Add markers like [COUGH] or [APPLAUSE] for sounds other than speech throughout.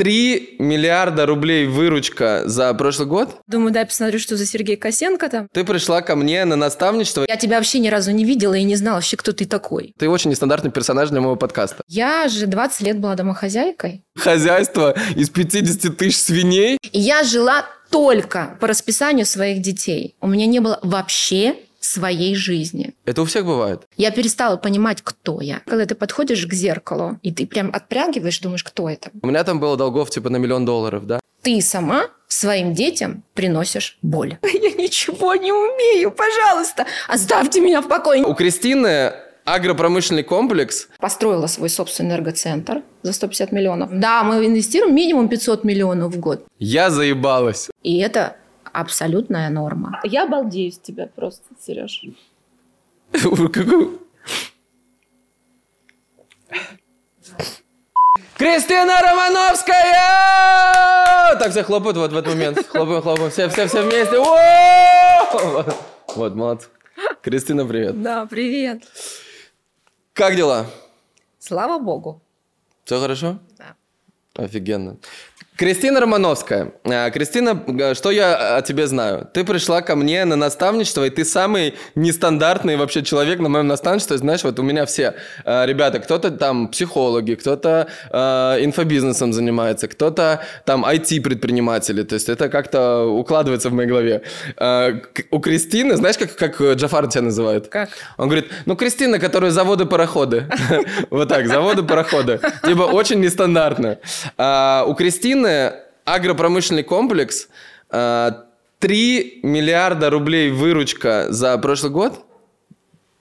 3 миллиарда рублей выручка за прошлый год. Думаю, дай посмотрю, что за Сергей Косенко там. Ты пришла ко мне на наставничество. Я тебя вообще ни разу не видела и не знала вообще, кто ты такой. Ты очень нестандартный персонаж для моего подкаста. Я же 20 лет была домохозяйкой. Хозяйство из 50 тысяч свиней. И я жила только по расписанию своих детей. У меня не было вообще своей жизни. Это у всех бывает. Я перестала понимать, кто я. Когда ты подходишь к зеркалу, и ты прям отпрягиваешь, думаешь, кто это? У меня там было долгов типа на миллион долларов, да? Ты сама своим детям приносишь боль. [LAUGHS] Я ничего не умею, пожалуйста, оставьте меня в покое. У Кристины агропромышленный комплекс. Построила свой собственный энергоцентр за 150 миллионов. Да, мы инвестируем минимум 500 миллионов в год. Я заебалась. И это абсолютная норма. Я обалдею с тебя просто, Сереж. Кристина Романовская! Так все хлопают вот в этот момент. Хлопаем, хлопаем. Все, все, все вместе. Вот, молодцы. Кристина, привет. Да, привет. Как дела? Слава богу. Все хорошо? Да. Офигенно. Кристина Романовская. А, Кристина, э, что я о тебе знаю? Ты пришла ко мне на наставничество, и ты самый нестандартный вообще человек на моем наставничестве. Знаешь, вот у меня все э, ребята, кто-то там психологи, кто-то э, инфобизнесом занимается, кто-то там IT-предприниматели. То есть это как-то укладывается в моей голове. Э, у Кристины, знаешь, как, как Джафар тебя называют? Как? Он говорит, ну, Кристина, которая заводы-пароходы. [LAUGHS] Вот так, заводы-пароходы. Типа очень нестандартно. А, У Кристины агропромышленный комплекс. а, 3 миллиарда рублей выручка за прошлый год.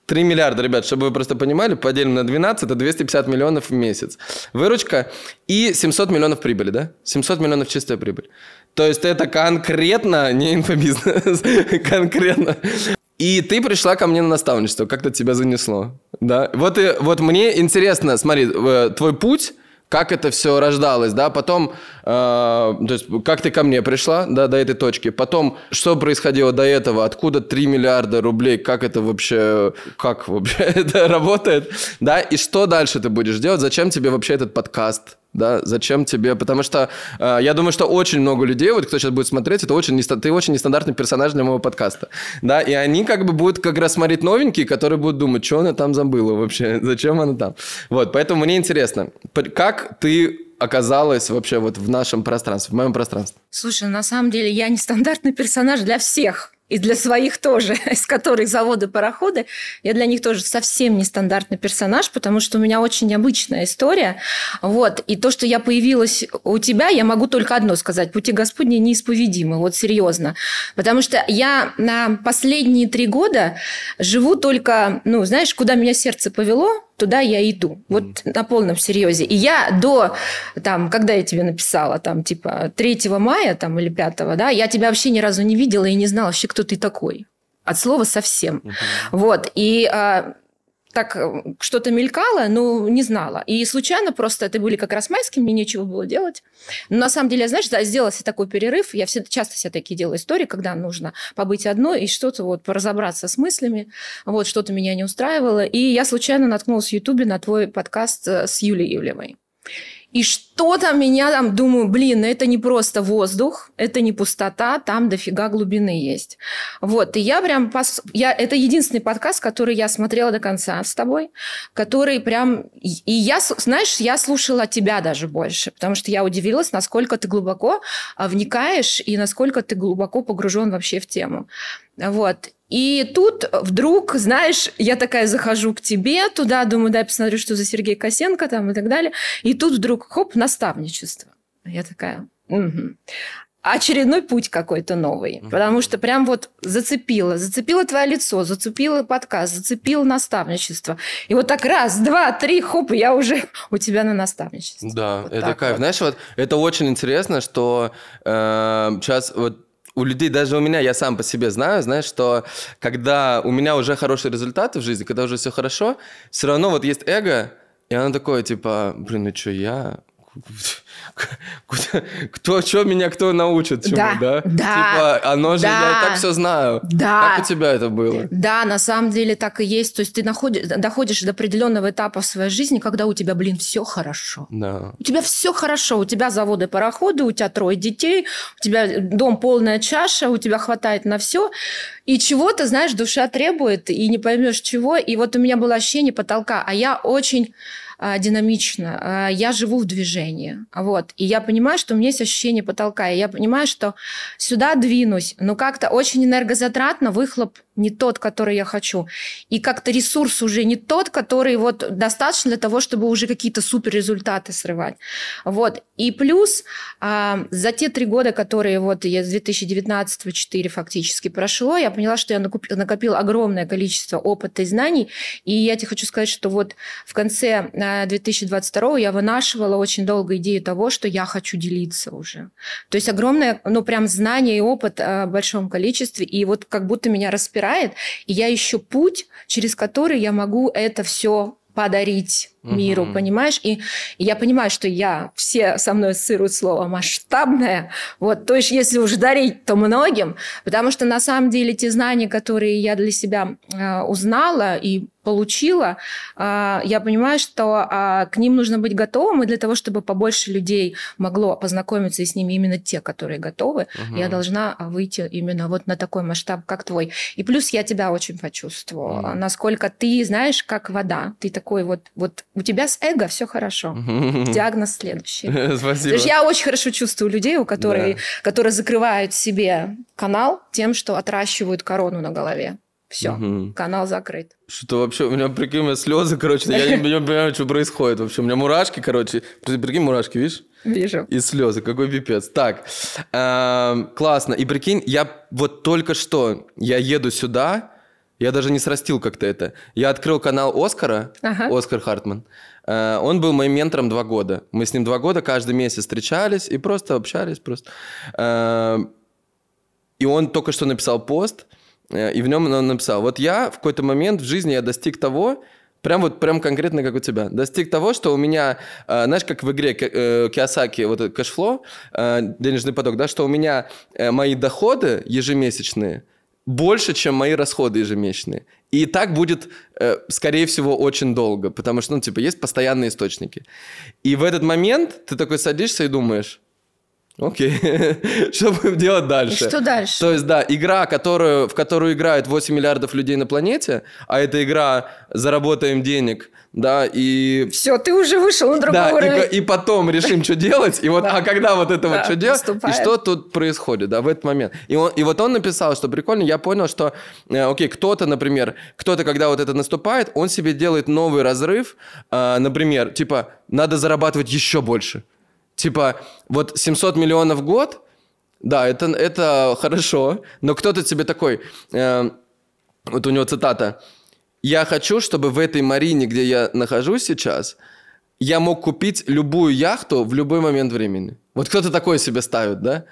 3 миллиарда, ребят, чтобы вы просто понимали, поделим на 12, это 250 миллионов в месяц. Выручка и 700 миллионов прибыли, да? 700 миллионов чистая прибыль. То есть это конкретно не инфобизнес, [LAUGHS] конкретно. И ты пришла ко мне на наставничество, как-то тебя занесло, да? Вот, и, вот мне интересно, смотри, э, твой путь, как это все рождалось, да, потом, э, то есть, как ты ко мне пришла, да, до этой точки, потом, что происходило до этого, откуда 3 миллиарда рублей, как это вообще, как вообще [LAUGHS] это работает, да, и что дальше ты будешь делать, зачем тебе вообще этот подкаст, да, зачем тебе, потому что э, я думаю, что очень много людей, вот кто сейчас будет смотреть, это очень неста- ты очень нестандартный персонаж для моего подкаста, да, и они как бы будут как раз смотреть новенькие, которые будут думать, что она там забыла вообще, [LAUGHS] зачем она там, вот, поэтому мне интересно, как ты оказалась вообще вот в нашем пространстве, в моем пространстве? Слушай, на самом деле я нестандартный персонаж для всех. И для своих тоже, [LAUGHS] из которых заводы, пароходы. Я для них тоже совсем нестандартный персонаж, потому что у меня очень необычная история. Вот. И то, что я появилась у тебя, я могу только одно сказать. Пути Господни неисповедимы. Вот серьезно. Потому что я на последние три года живу только, ну, знаешь, куда меня сердце повело, туда я иду. Вот на полном серьезе. И я до, там, когда я тебе написала, там, типа, 3 мая там, или 5, да, я тебя вообще ни разу не видела и не знала вообще, кто ты такой. От слова совсем. Вот. И а, так э, что-то мелькало, но не знала. И случайно просто, это были как раз майские, мне нечего было делать. Но на самом деле, знаешь, да, сделала себе такой перерыв. Я всегда, часто себе такие делаю истории, когда нужно побыть одной и что-то вот поразобраться с мыслями. Вот, что-то меня не устраивало. И я случайно наткнулась в Ютубе на твой подкаст э, с Юлией Ивлевой. И что-то меня там, думаю, блин, это не просто воздух, это не пустота, там дофига глубины есть. Вот, и я прям, пос... я... это единственный подкаст, который я смотрела до конца с тобой, который прям, и я, знаешь, я слушала тебя даже больше, потому что я удивилась, насколько ты глубоко а, вникаешь и насколько ты глубоко погружен вообще в тему. Вот. И тут вдруг, знаешь, я такая захожу к тебе туда, думаю, дай посмотрю, что за Сергей Косенко там и так далее. И тут вдруг, хоп, наставничество. Я такая, «Мгм». очередной путь какой-то новый. Потому что прям вот зацепило. Зацепило твое лицо, зацепило подкаст, зацепило наставничество. И вот так раз, два, три, хоп, и я уже у тебя на наставничестве. Да, Вот это кайф. вот. Знаешь, вот это очень интересно, что сейчас вот у людей, даже у меня, я сам по себе знаю, знаешь, что когда у меня уже хорошие результаты в жизни, когда уже все хорошо, все равно вот есть эго, и оно такое, типа, блин, ну что, я... [LAUGHS] Кто, что меня кто научит чему, Да, да? да, Типа, оно же, я да. и так все знаю. Да. Как у тебя это было? Да, на самом деле так и есть. То есть ты находишь, доходишь до определенного этапа в своей жизни, когда у тебя, блин, все хорошо. Да. У тебя все хорошо, у тебя заводы, пароходы, у тебя трое детей, у тебя дом полная чаша, у тебя хватает на все. И чего-то, знаешь, душа требует, и не поймешь чего. И вот у меня было ощущение потолка, а я очень динамично, а, я живу в движении. Вот. И я понимаю, что у меня есть ощущение потолка. И я понимаю, что сюда двинусь, но как-то очень энергозатратно, выхлоп не тот, который я хочу. И как-то ресурс уже не тот, который вот достаточно для того, чтобы уже какие-то супер результаты срывать. Вот. И плюс а, за те три года, которые вот я с 2019 4 фактически прошло, я поняла, что я накупила, накопила огромное количество опыта и знаний. И я тебе хочу сказать, что вот в конце а, 2022 я вынашивала очень долго идею того, что я хочу делиться уже. То есть огромное, ну прям знание и опыт а, в большом количестве. И вот как будто меня распирает, и я ищу путь, через который я могу это все подарить миру, Мгм. понимаешь? И, и я понимаю, что я, все со мной ассоциируют слово масштабное, вот, то есть если уж дарить, то многим, потому что на самом деле те знания, которые я для себя э, узнала и получила, э, я понимаю, что э, к ним нужно быть готовым, и для того, чтобы побольше людей могло познакомиться и с ними именно те, которые готовы, Мгм. я должна выйти именно вот на такой масштаб, как твой. И плюс я тебя очень почувствовала, Мгм. насколько ты, знаешь, как вода, ты такой вот, вот у тебя с эго все хорошо. Диагноз следующий. [LAUGHS] Спасибо. я очень хорошо чувствую людей, у которых, Да. которые закрывают себе канал тем, что отращивают корону на голове. Все, Мгм. канал закрыт. Что вообще, у меня, прикинь, у меня слезы, короче, я не, [LAUGHS] понимаю, что происходит вообще. У меня мурашки, короче. При- Прикинь, мурашки, видишь? Вижу. И слезы, какой пипец. Так, эм, классно. И прикинь, я вот только что, я еду сюда, я даже не срастил как-то это. Я открыл канал Оскара, Ага. Оскар Хартман. Э, он был моим ментором два года. Мы с ним два года каждый месяц встречались и просто общались. Просто. Эм, и он только что написал пост, э, и в нем он написал, вот я в какой-то момент в жизни я достиг того, прям вот прям конкретно как у тебя, достиг того, что у меня, э, знаешь, как в игре Ки- э, Киосаки, вот этот cash flow, э, денежный поток, да, что у меня э, мои доходы ежемесячные больше, чем мои расходы ежемесячные. И так будет, э, скорее всего, очень долго, потому что, ну, типа, есть постоянные источники. И в этот момент ты такой садишься и думаешь, окей, [LAUGHS] что будем делать И дальше? что дальше? То есть, да, игра, которую, в которую играют 8 миллиардов людей на планете, а это игра «Заработаем денег», да, и... Все, ты уже вышел на другой Да, и, уровень. ко- и потом решим, что делать, и вот, Да. а когда вот это вот что делать, и что тут происходит, да, в этот момент. И, он, и вот он написал, что прикольно, я понял, что, э, окей, кто-то, например, кто-то, когда вот это наступает, он себе делает новый разрыв, э, например, типа, надо зарабатывать еще больше. Типа, вот 700 миллионов в год, да, это, это хорошо, но кто-то тебе такой, э, вот у него цитата, «Я хочу, чтобы в этой марине, где я нахожусь сейчас, я мог купить любую яхту в любой момент времени». Вот кто-то такое себе ставит, да?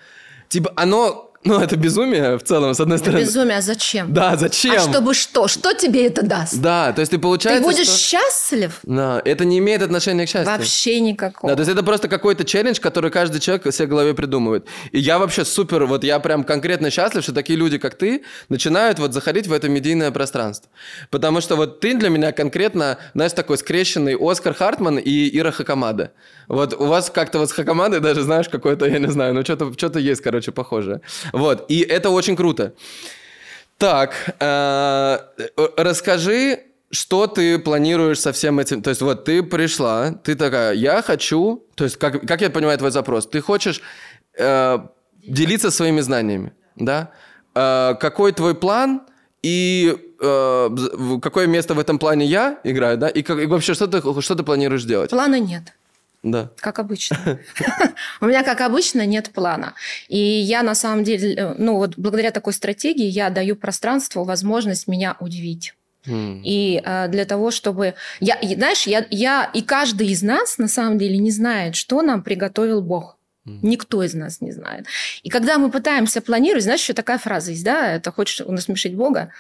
Типа, оно, ну, это безумие в целом, с одной стороны. Безумие, а зачем? Да, зачем? А чтобы что? Что тебе это даст? Да, то есть ты Ты получается, будешь что- счастлив? Да, это не имеет отношения к счастью. Вообще никакого. Да, то есть это просто какой-то челлендж, который каждый человек себе в голове придумывает. И я вообще супер, вот я прям конкретно счастлив, что такие люди, как ты, начинают вот заходить в это медийное пространство. Потому что вот ты для меня конкретно, знаешь, такой скрещенный Оскар Хартман и Ира Хакамада. Вот у вас как-то вот с Хакамадой даже, знаешь, какой-то, я не знаю, ну что-то что есть, короче, похожее. Вот, и это очень круто. Так, э, расскажи, что ты планируешь со всем этим? То есть вот ты пришла, ты такая, я хочу, то есть как, как я понимаю твой запрос, ты хочешь э, делиться своими знаниями, да? Э, какой твой план и э, какое место в этом плане я играю, да? И, как, и вообще что ты, что ты планируешь делать? Плана нет. Да. Как обычно. [LAUGHS] У меня, как обычно, нет плана. И я, на самом деле, э, ну вот благодаря такой стратегии я даю пространству возможность меня удивить. И э, для того, чтобы... Я, знаешь, я, я и каждый из нас, на самом деле, не знает, что нам приготовил Бог. Никто из нас не знает. И когда мы пытаемся планировать, знаешь, еще такая фраза есть, да, это хочешь насмешить Бога,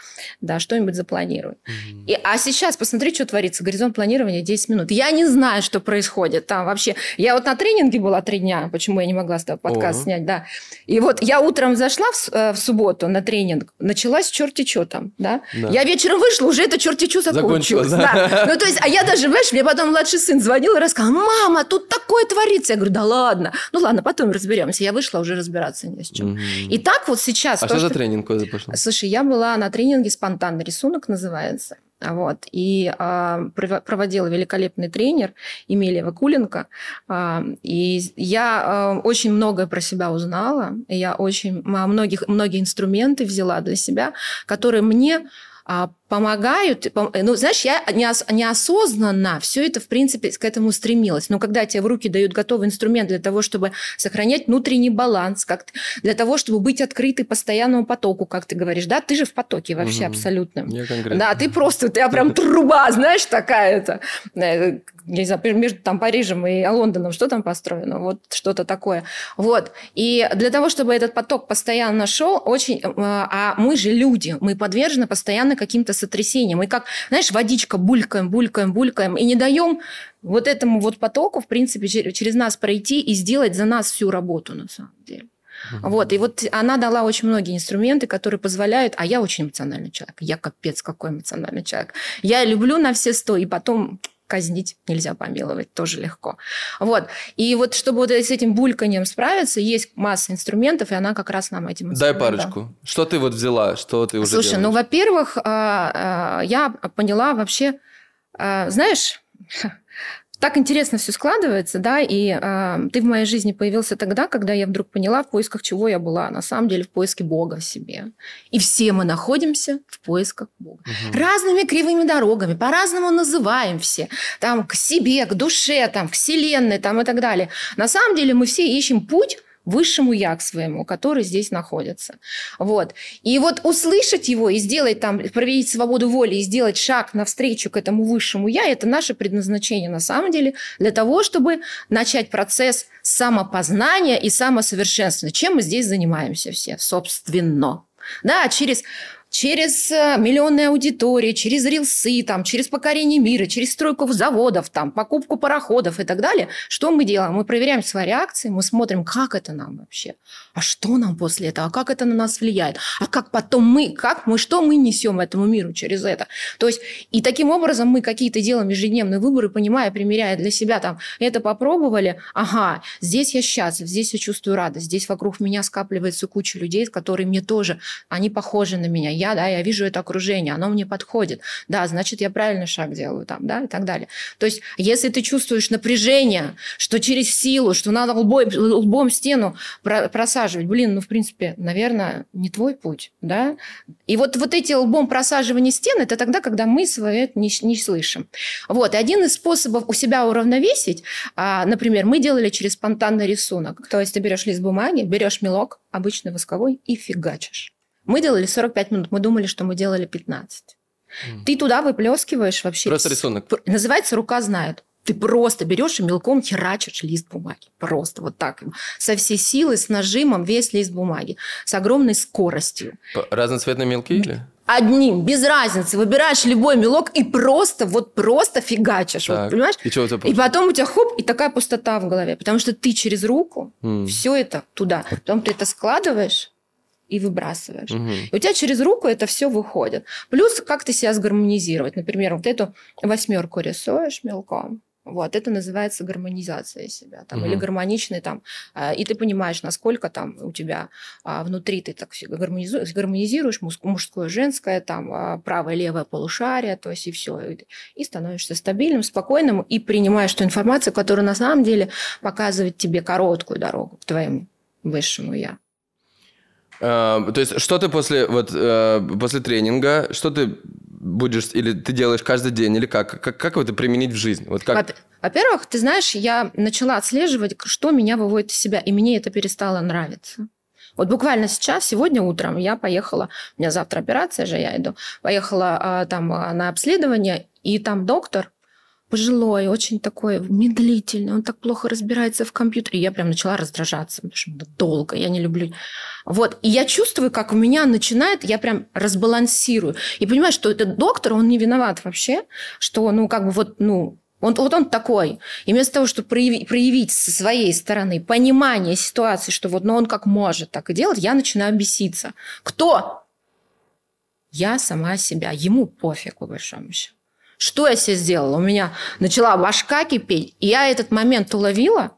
да, что-нибудь запланируй. Mm-hmm. И, а сейчас посмотри, что творится. Горизонт планирования 10 минут. Я не знаю, что происходит там вообще. Я вот на тренинге была три дня, почему я не могла с тобой подкаст oh. снять, да. И вот я утром зашла в, э, в субботу на тренинг, началась черти что там, да. да. Я вечером вышла, уже это черти что закончилось. Да. да. Ну, то есть, а я даже, знаешь, мне потом младший сын звонил и рассказал, мама, тут такое творится. Я говорю, да ладно. Ну, ладно, потом разберемся. Я вышла уже разбираться не с чем. Угу. И так вот сейчас... А то, что за тренинг куда пошла? Слушай, я была на тренинге «Спонтанный рисунок» называется. Вот. И э, проводила великолепный тренер Емелия Вакуленко. Э, и я э, очень многое про себя узнала. Я очень многих, многие инструменты взяла для себя, которые мне помогают. Ну, знаешь, я неосознанно все это, в принципе, к этому стремилась. Но когда тебе в руки дают готовый инструмент для того, чтобы сохранять внутренний баланс, как для того, чтобы быть открытой постоянному потоку, как ты говоришь, да, ты же в потоке вообще угу. абсолютно. Я конкретно. Да, ты просто, ты прям труба, [LAUGHS] знаешь, такая-то. Э, не знаю, между там Парижем и Лондоном, что там построено, вот что-то такое. Вот. И для того, чтобы этот поток постоянно шел, очень... Э, а мы же люди, мы подвержены постоянно каким-то сотрясением. И как, знаешь, водичка булькаем, булькаем, булькаем, и не даем вот этому вот потоку, в принципе, через нас пройти и сделать за нас всю работу, на самом деле. Угу. Вот, и вот она дала очень многие инструменты, которые позволяют, а я очень эмоциональный человек, я капец какой эмоциональный человек. Я люблю на все сто, и потом казнить нельзя помиловать, тоже легко. Вот. И вот чтобы вот с этим бульканием справиться, есть масса инструментов, и она как раз нам этим Дай парочку. Что ты вот взяла, что ты уже Слушай, делаешь? ну, во-первых, а, а, я поняла вообще, а, знаешь, [LAUGHS] так интересно все складывается, да, и э, ты в моей жизни появился тогда, когда я вдруг поняла, в поисках чего я была. На самом деле в поиске Бога в себе. И все мы находимся в поисках Бога. Угу. Разными кривыми дорогами, по-разному называем все. Там к себе, к душе, там, к вселенной там, и так далее. На самом деле мы все ищем путь высшему я к своему, который здесь находится. Вот. И вот услышать его и сделать там, проявить свободу воли и сделать шаг навстречу к этому высшему я, это наше предназначение на самом деле для того, чтобы начать процесс самопознания и самосовершенствования. Чем мы здесь занимаемся все, собственно. Да, через через э, миллионные аудитории, через рилсы, там, через покорение мира, через стройку заводов, там, покупку пароходов и так далее. Что мы делаем? Мы проверяем свои реакции, мы смотрим, как это нам вообще, а что нам после этого, а как это на нас влияет, а как потом мы, как мы, что мы несем этому миру через это. То есть, и таким образом мы какие-то делаем ежедневные выборы, понимая, примеряя для себя, там, это попробовали, ага, здесь я счастлив, здесь я чувствую радость, здесь вокруг меня скапливается куча людей, которые мне тоже, они похожи на меня, я, да, я вижу это окружение, оно мне подходит, да, значит, я правильный шаг делаю там, да, и так далее. То есть, если ты чувствуешь напряжение, что через силу, что надо лбом, лбом стену просаживать, блин, ну, в принципе, наверное, не твой путь, да. И вот, вот эти лбом просаживания стен, это тогда, когда мы свое не, не слышим. Вот, и один из способов у себя уравновесить, а, например, мы делали через спонтанный рисунок. То есть ты берешь лист бумаги, берешь мелок, обычный восковой, и фигачишь. Мы делали 45 минут, мы думали, что мы делали 15. Mm. Ты туда выплескиваешь вообще... Просто рисунок. Называется «Рука знает». Ты просто берешь и мелком херачишь лист бумаги. Просто вот так. Со всей силы, с нажимом весь лист бумаги. С огромной скоростью. Разноцветные мелки или? Одним, без разницы. Выбираешь любой мелок и просто, вот просто фигачишь. Вот, понимаешь? И, что и потом у тебя хоп, и такая пустота в голове. Потому что ты через руку mm. все это туда. Потом ты это складываешь, и выбрасываешь. Угу. И у тебя через руку это все выходит. Плюс как ты себя сгармонизировать. Например, вот эту восьмерку рисуешь мелком. Вот, это называется гармонизация себя, там, угу. или гармоничный там, а, и ты понимаешь, насколько там у тебя а, внутри ты так гармонизируешь, гармонизируешь мужское, женское, там, а, правое, левое полушарие, то есть и все, и становишься стабильным, спокойным, и принимаешь ту информацию, которая на самом деле показывает тебе короткую дорогу к твоему высшему я. Uh, то есть, что ты после, вот, uh, после тренинга, что ты будешь, или ты делаешь каждый день, или как? Как, как это применить в жизнь? Вот как... Во-первых, ты знаешь, я начала отслеживать, что меня выводит из себя, и мне это перестало нравиться. Вот буквально сейчас, сегодня утром я поехала, у меня завтра операция же, я иду, поехала а, там а, на обследование, и там доктор пожилой, очень такой медлительный, он так плохо разбирается в компьютере. Я прям начала раздражаться, потому что долго, я не люблю. Вот, и я чувствую, как у меня начинает, я прям разбалансирую. И понимаю, что этот доктор, он не виноват вообще, что, ну, как бы вот, ну, он, вот он такой. И вместо того, чтобы проявить, проявить со своей стороны понимание ситуации, что вот ну, он как может так и делать, я начинаю беситься. Кто? Я сама себя. Ему пофиг, по большому счету. Что я себе сделала? У меня начала башка кипеть, и я этот момент уловила.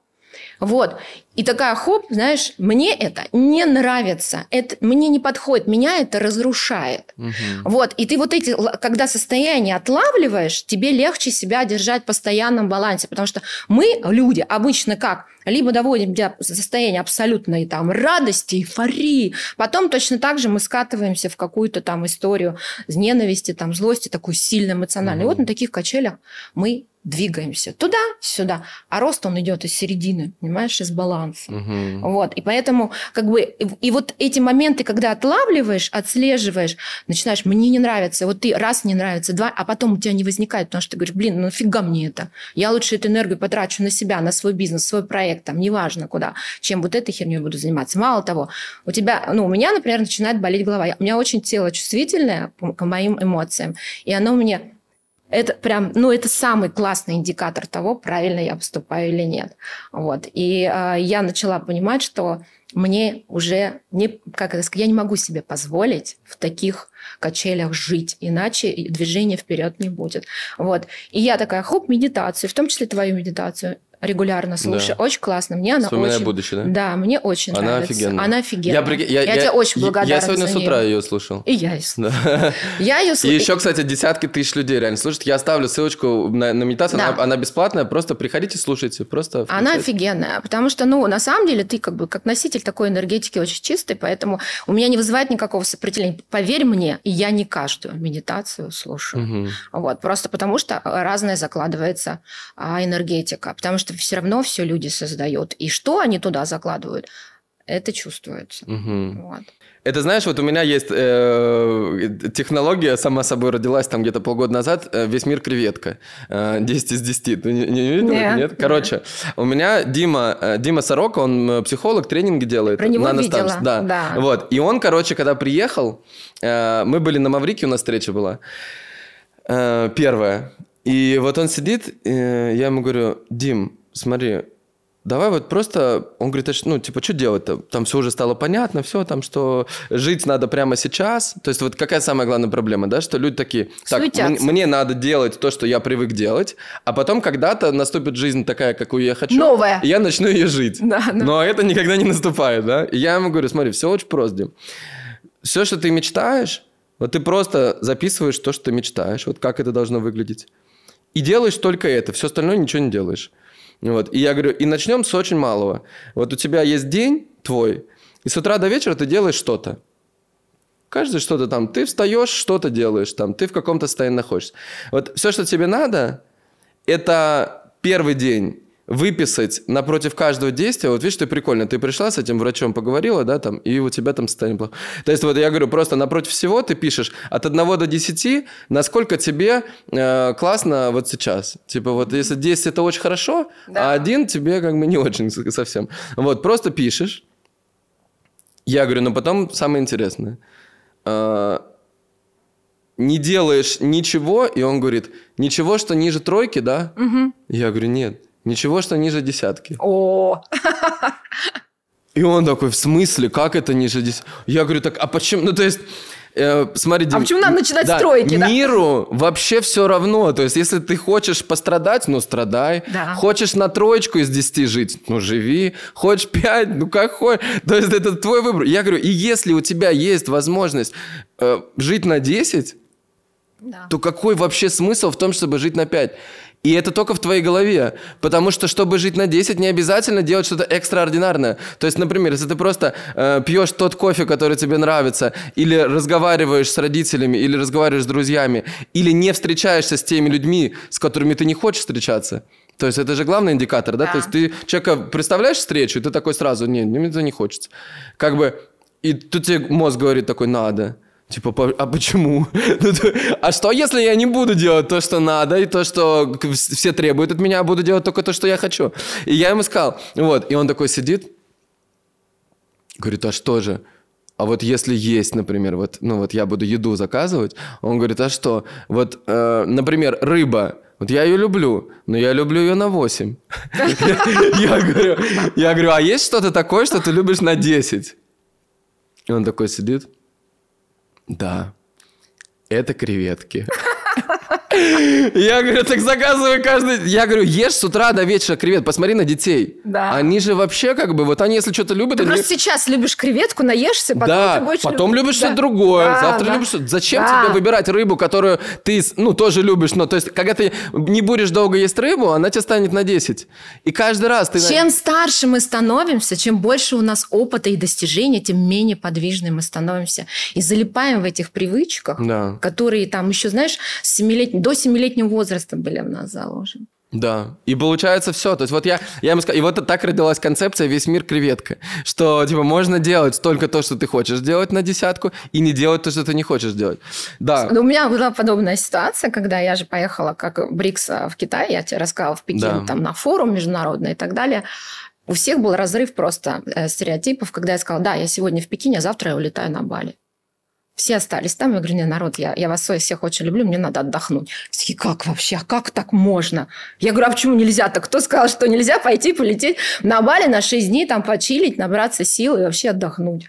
Вот. И такая, хоп, знаешь, мне это не нравится, это мне не подходит, меня это разрушает. Угу. Вот, и ты вот эти, когда состояние отлавливаешь, тебе легче себя держать в постоянном балансе, потому что мы, люди, обычно как? Либо доводим до состояния абсолютной там радости, эйфории, потом точно так же мы скатываемся в какую-то там историю ненависти, там злости, такую сильно эмоциональную. Угу. И вот на таких качелях мы двигаемся туда-сюда, а рост он идет из середины, понимаешь, из баланса. Угу. Вот, и поэтому как бы и, и вот эти моменты, когда отлавливаешь, отслеживаешь, начинаешь, мне не нравится, вот ты раз не нравится, два, а потом у тебя не возникает, потому что ты говоришь, блин, ну нафига мне это? Я лучше эту энергию потрачу на себя, на свой бизнес, свой проект, там, неважно куда, чем вот этой херней буду заниматься. Мало того, у тебя, ну, у меня, например, начинает болеть голова. У меня очень тело чувствительное к моим эмоциям, и оно мне это прям, ну, это самый классный индикатор того, правильно я поступаю или нет. Вот. И э, я начала понимать, что мне уже не, как это сказать, я не могу себе позволить в таких качелях жить, иначе движения вперед не будет. Вот. И я такая, хоп, медитацию, в том числе твою медитацию, регулярно слушаю. Да. Очень классно. Мне она Вспоминая очень... будущее, да? Да, мне очень она нравится. Офигенная. Она офигенная. Я, я, я, я тебе очень благодарна Я сегодня с утра ее слушал. И я ее слушаю. [LAUGHS] Я ее слушаю. И еще, кстати, десятки тысяч людей реально слушают. Я оставлю ссылочку на, на медитацию. Да. Она, она бесплатная. Просто приходите, слушайте. Просто Она офигенная. Потому что, ну, на самом деле, ты как бы как носитель такой энергетики очень чистый, поэтому у меня не вызывает никакого сопротивления. Поверь мне, я не каждую медитацию слушаю. Угу. Вот. Просто потому что разная закладывается а, энергетика. Потому что все равно все люди создают. И что они туда закладывают, это чувствуется. Угу. Вот. Это знаешь, вот у меня есть э, технология, сама собой родилась там где-то полгода назад, э, «Весь мир креветка», э, 10 из 10. Ты не, не видел нет, Нет? Короче, нет. у меня Дима, э, Дима Сорока, он э, психолог, тренинги делает. Про него видела. Да. да. Вот. И он, короче, когда приехал, э, мы были на Маврике, у нас встреча была, э, первая. И вот он сидит, э, я ему говорю, Дим, смотри, давай вот просто, он говорит, ну, типа, что делать-то? Там все уже стало понятно, все, там, что жить надо прямо сейчас. То есть вот какая самая главная проблема, да, что люди такие, так, мне надо делать то, что я привык делать, а потом когда-то наступит жизнь такая, какую я хочу. Новая. И я начну ее жить. Да, да. Но это никогда не наступает, да. И я ему говорю, смотри, все очень просто, Дим. Все, что ты мечтаешь, вот ты просто записываешь то, что ты мечтаешь, вот как это должно выглядеть. И делаешь только это, все остальное ничего не делаешь. Вот. И я говорю, и начнем с очень малого. Вот у тебя есть день твой, и с утра до вечера ты делаешь что-то. Каждый что-то там. Ты встаешь, что-то делаешь там. Ты в каком-то состоянии находишься. Вот все, что тебе надо, это первый день выписать напротив каждого действия. Вот видишь, ты прикольно, ты пришла с этим врачом, поговорила, да, там, и у тебя там состояние плохо. То есть вот я говорю, просто напротив всего ты пишешь от 1 до 10, насколько тебе э, классно вот сейчас. Типа вот если 10 это очень хорошо, да. а один тебе как бы не очень совсем. Вот, просто пишешь. Я говорю, ну потом самое интересное. Э, не делаешь ничего, и он говорит, ничего, что ниже тройки, да? Угу. Я говорю, нет. Ничего, что ниже десятки. О. И он такой, в смысле, как это ниже десятки? Я говорю, так, а почему? Ну, то есть, э, смотри, А почему нам начинать да, стройки, да? Миру вообще все равно. То есть, если ты хочешь пострадать, ну, страдай. Да. Хочешь на троечку из десяти жить, ну, живи. Хочешь пять, ну, как хочешь. То есть, это твой выбор. Я говорю, и если у тебя есть возможность э, жить на десять, да. то какой вообще смысл в том, чтобы жить на пять? И это только в твоей голове. Потому что, чтобы жить на 10, не обязательно делать что-то экстраординарное. То есть, например, если ты просто э, пьешь тот кофе, который тебе нравится, или разговариваешь с родителями, или разговариваешь с друзьями, или не встречаешься с теми людьми, с которыми ты не хочешь встречаться, то есть это же главный индикатор, да? да. То есть ты человека представляешь встречу, и ты такой сразу, не, мне это не хочется. Как бы, и тут тебе мозг говорит такой, надо. Типа, а почему? [LAUGHS] Ну, а что, если я не буду делать то, что надо, и то, что все требуют от меня, а буду делать только то, что я хочу? И я ему сказал, вот, и он такой сидит, говорит, а что же? А вот если есть, например, вот, ну вот я буду еду заказывать, он говорит, а что? Вот, э, например, рыба, вот я ее люблю, но я люблю ее на 8. [LAUGHS] Я говорю, я говорю, а есть что-то такое, что ты любишь на 10? И он такой сидит, да, это креветки. Я говорю, так заказывай каждый... Я говорю, ешь с утра до вечера кревет, посмотри на детей. Да. Они же вообще как бы, вот они если что-то любят... Ты они- просто сейчас любишь креветку, наешься, потом да, ты будешь потом любить- любишь Да. что-то другое, Да, завтра да. любишь что-то. Зачем Да. тебе выбирать рыбу, которую ты, ну, тоже любишь, но то есть, когда ты не будешь долго есть рыбу, она тебе станет на 10. И каждый раз ты... Чем старше мы становимся, чем больше у нас опыта и достижений, тем менее подвижны мы становимся. И залипаем в этих привычках, Да. которые там еще, знаешь, с семилетнего, до семилетнего возраста были в нас заложены. Да. И получается все. То есть вот я, я ему сказал, и вот так родилась концепция «Весь мир креветка». Что, типа, можно делать только то, что ты хочешь делать на десятку, и не делать то, что ты не хочешь делать. Да. Но у меня была подобная ситуация, когда я же поехала как БРИКС а, в Китай, я тебе рассказала, в Пекин, Да. там на форум международный и так далее. У всех был разрыв просто э, стереотипов, когда я сказала, да, я сегодня в Пекине, а завтра я улетаю на Бали. Все остались там. Я говорю, не, народ, я, я вас всех очень люблю, мне надо отдохнуть. Все как вообще? А как так можно? Я говорю, а почему нельзя? Так кто сказал, что нельзя пойти полететь на Бали на 6 дней, там почилить, набраться сил и вообще отдохнуть?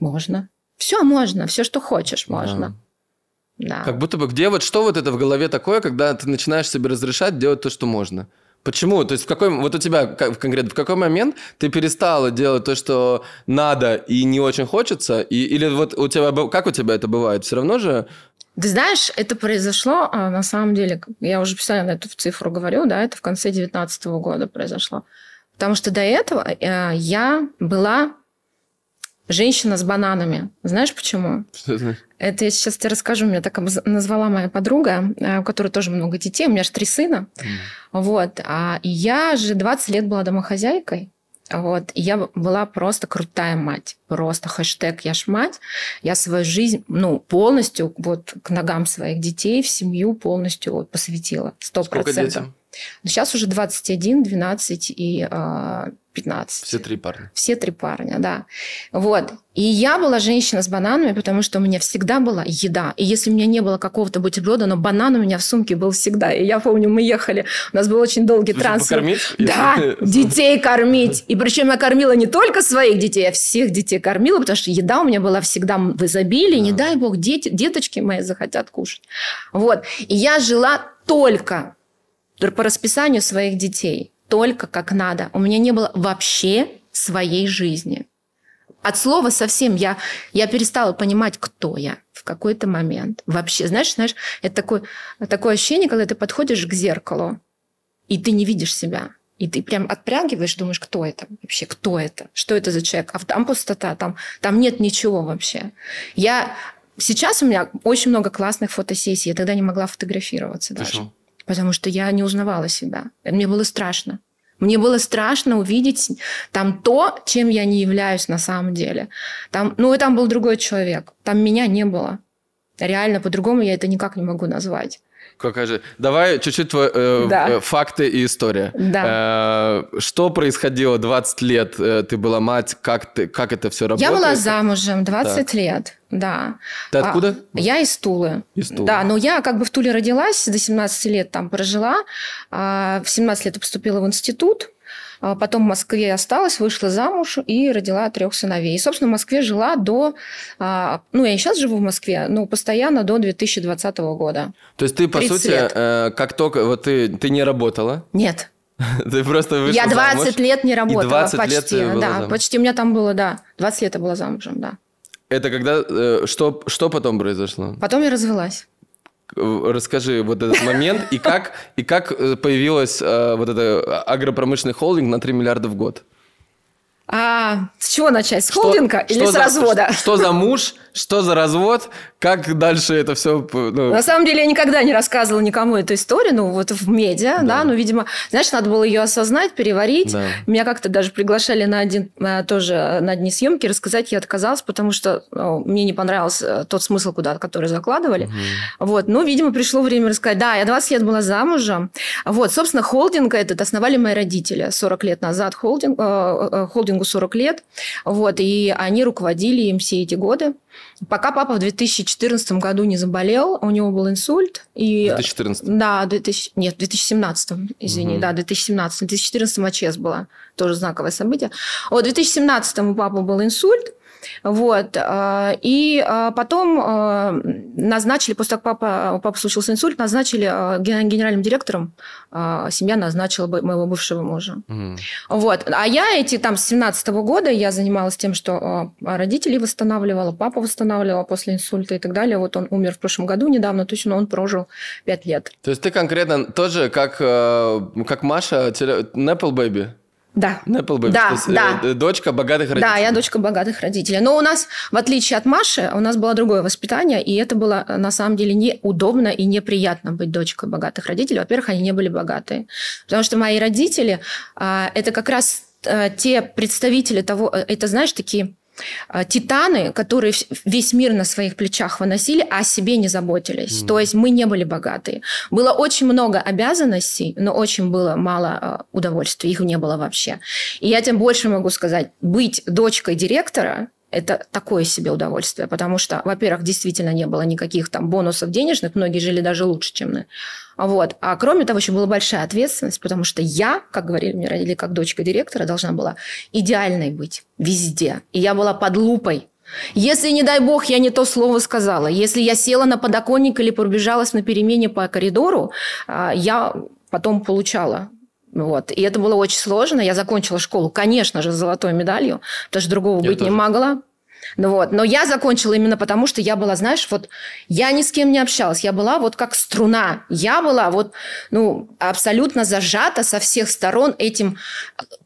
Можно. Все можно, все, что хочешь, можно. Да. Как будто бы где вот что вот это в голове такое, когда ты начинаешь себе разрешать делать то, что можно? Почему? То есть в какой вот у тебя как- конкретно в какой момент ты перестала делать то, что надо и не очень хочется, и или вот у тебя как у тебя это бывает? Все равно же Ты знаешь, это произошло, а, на самом деле, я уже постоянно эту цифру говорю, да, это в конце 2019 года произошло. Потому что до этого э, я была женщина с бананами. Знаешь почему? что это? Это я сейчас тебе расскажу. Меня так назвала моя подруга, э, у которой тоже много детей. У меня же три сына. Вот. А я же 20 лет была домохозяйкой. Вот. И я была просто крутая мать. Просто хэштег «Я ж мать». Я свою жизнь ну, полностью вот, к ногам своих детей, в семью полностью вот, посвятила. Сто процентов. Детям? Сейчас уже 21, 12 и а, 15. Все три парня. Все три парня, да. Вот. И я была женщина с бананами, потому что у меня всегда была еда. И если у меня не было какого-то бутерброда, но банан у меня в сумке был всегда. И я помню, мы ехали, у нас был очень долгий Чтобы трансфер. покормить? Да, детей кормить. И причем я кормила не только своих детей, я всех детей кормила, потому что еда у меня была всегда в изобилии. Не Да. дай бог, дети, деточки мои захотят кушать. Вот. И я жила только по расписанию своих детей. Только как надо. У меня не было вообще своей жизни. От слова совсем я, я перестала понимать, кто я в какой-то момент. Вообще, знаешь, знаешь, это такое, такое ощущение, когда ты подходишь к зеркалу, и ты не видишь себя. И ты прям отпрягиваешь, думаешь, кто это вообще, кто это, что это за человек. А там пустота, там, там нет ничего вообще. Я... Сейчас у меня очень много классных фотосессий. Я тогда не могла фотографироваться даже. что? Потому что я не узнавала себя. Мне было страшно. Мне было страшно увидеть там то, чем я не являюсь на самом деле. Там, ну, и там был другой человек. Там меня не было. Реально, по-другому я это никак не могу назвать. Же... Давай чуть-чуть тво- э, Да. э, факты и история. Да. Э, что происходило 20 лет? э, ты была мать, как, ты, как это все работает? Я была замужем 20 лет, да. Ты откуда? А, я из Тулы. Из Тулы. Да, но я как бы в Туле родилась, до 17 лет там прожила. а В 17 лет поступила в институт. А Потом в Москве осталась, вышла замуж и родила трех сыновей. И, собственно, в Москве жила до... а, Ну, я и сейчас живу в Москве, но постоянно до 2020 года. То есть ты, по 30 сути, лет. э, как только... Вот ты, ты не работала, Нет, [LAUGHS] ты просто вышла я 20 замуж. лет не работала 20 лет почти. была да, замуж. почти. У меня там было, да, 20 лет я была замужем, да. Это когда... э, что, что потом произошло? Потом я развелась. Расскажи вот этот момент и как, и как э, появилась э, вот это агропромышленный холдинг на 3 миллиарда в год. А с чего начать? С холдинга что, или что с за, развода? Что, что за муж, что за развод, как дальше это все... Ну... На самом деле я никогда не рассказывала никому эту историю, ну вот в медиа, да, да ну, видимо, знаешь, надо было ее осознать, переварить. Да. Меня как-то даже приглашали на один, э, тоже на одни съемки рассказать, я отказалась, потому что ну, мне не понравился тот смысл, куда, который закладывали. Угу. Вот, ну, видимо, пришло время рассказать. Да, я 20 лет была замужем. Вот, собственно, холдинг этот основали мои родители 40 лет назад, холдинг, э, э, холдингу 40 лет, вот, и они руководили им все эти годы. Пока папа в 2014 году не заболел, у него был инсульт. И, 2014? Да, 2000, нет, в 2017, извини, угу. да, 2017. В 2014 АЧС было тоже знаковое событие. Вот в 2017 у папы был инсульт, вот. А, и а, потом а, назначили, после того, как папа, у папы случился инсульт, назначили генеральным директором, семья назначила моего бывшего мужа. Угу. Вот. А я эти там с 17 -го года я занималась тем, что родителей восстанавливала, папа восстанавливала после инсульта и так далее. Вот он умер в прошлом году недавно, то есть он прожил 5 лет. То есть ты конкретно тоже как, э, как Маша, Nepal Baby? Да. Apple Baby. Да, есть, да. Э, дочка богатых родителей. Да, я дочка богатых родителей. Но у нас, в отличие от Маши, у нас было другое воспитание, и это было на самом деле неудобно и неприятно быть дочкой богатых родителей. Во-первых, они не были богатые. Потому что мои родители, а, это как раз э, те представители того, э, это, знаешь, такие титаны, которые весь мир на своих плечах выносили, а о себе не заботились. Mm. То есть мы не были богатые. Было очень много обязанностей, но очень было мало а, удовольствия. Их не было вообще. И я тем больше могу сказать, быть дочкой директора это такое себе удовольствие, потому что, во-первых, действительно не было никаких там бонусов денежных, многие жили даже лучше, чем мы. Вот. А кроме того, еще была большая ответственность, потому что я, как говорили мне родители, как дочка директора, должна была идеальной быть везде. И я была под лупой. Если, не дай бог, я не то слово сказала, если я села на подоконник или пробежалась на перемене по коридору, а, я потом получала вот. И это было очень сложно. Я закончила школу, конечно же, с золотой медалью, потому что другого я быть тоже. не могла. Ну вот. Но я закончила именно потому, что я была, знаешь, вот я ни с кем не общалась. Я была вот как струна. Я была вот, ну, абсолютно зажата со всех сторон этим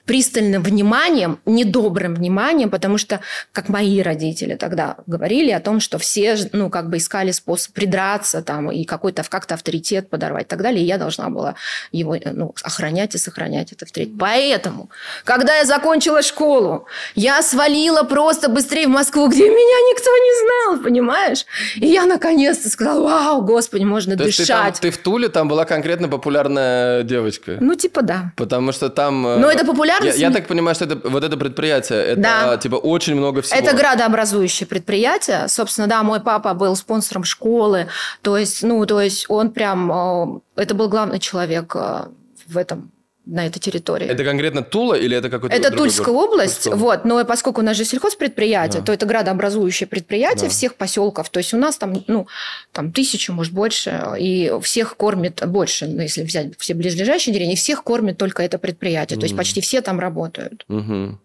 пристальным вниманием, недобрым вниманием, потому что, как мои родители тогда говорили о том, что все, ну, как бы искали способ придраться там и какой-то как-то авторитет подорвать и так далее, и я должна была его, ну, охранять и сохранять этот авторитет. Поэтому, когда я закончила школу, я свалила просто быстрее в Москву, где меня никто не знал, понимаешь? И я наконец-то сказала, вау, господи, можно То дышать. Ты, там, ты в Туле там была конкретно популярная девочка? Ну, типа да. Потому что там... Ну, это популярно. Я, я так понимаю, что это, вот это предприятие, это да. типа очень много всего. Это градообразующее предприятие. Собственно, да, мой папа был спонсором школы. То есть, ну, то есть он прям... Э, это был главный человек э, в этом на этой территории. Это конкретно Тула или это какой-то Это Тульская город? область, Тульская. вот, но поскольку у нас же сельхозпредприятие, да. то это градообразующее предприятие да. всех поселков, то есть у нас там, ну, там тысячу, может, больше, и всех кормит больше, ну, если взять все близлежащие деревни, всех кормит только это предприятие, mm. то есть почти все там работают. Mm-hmm.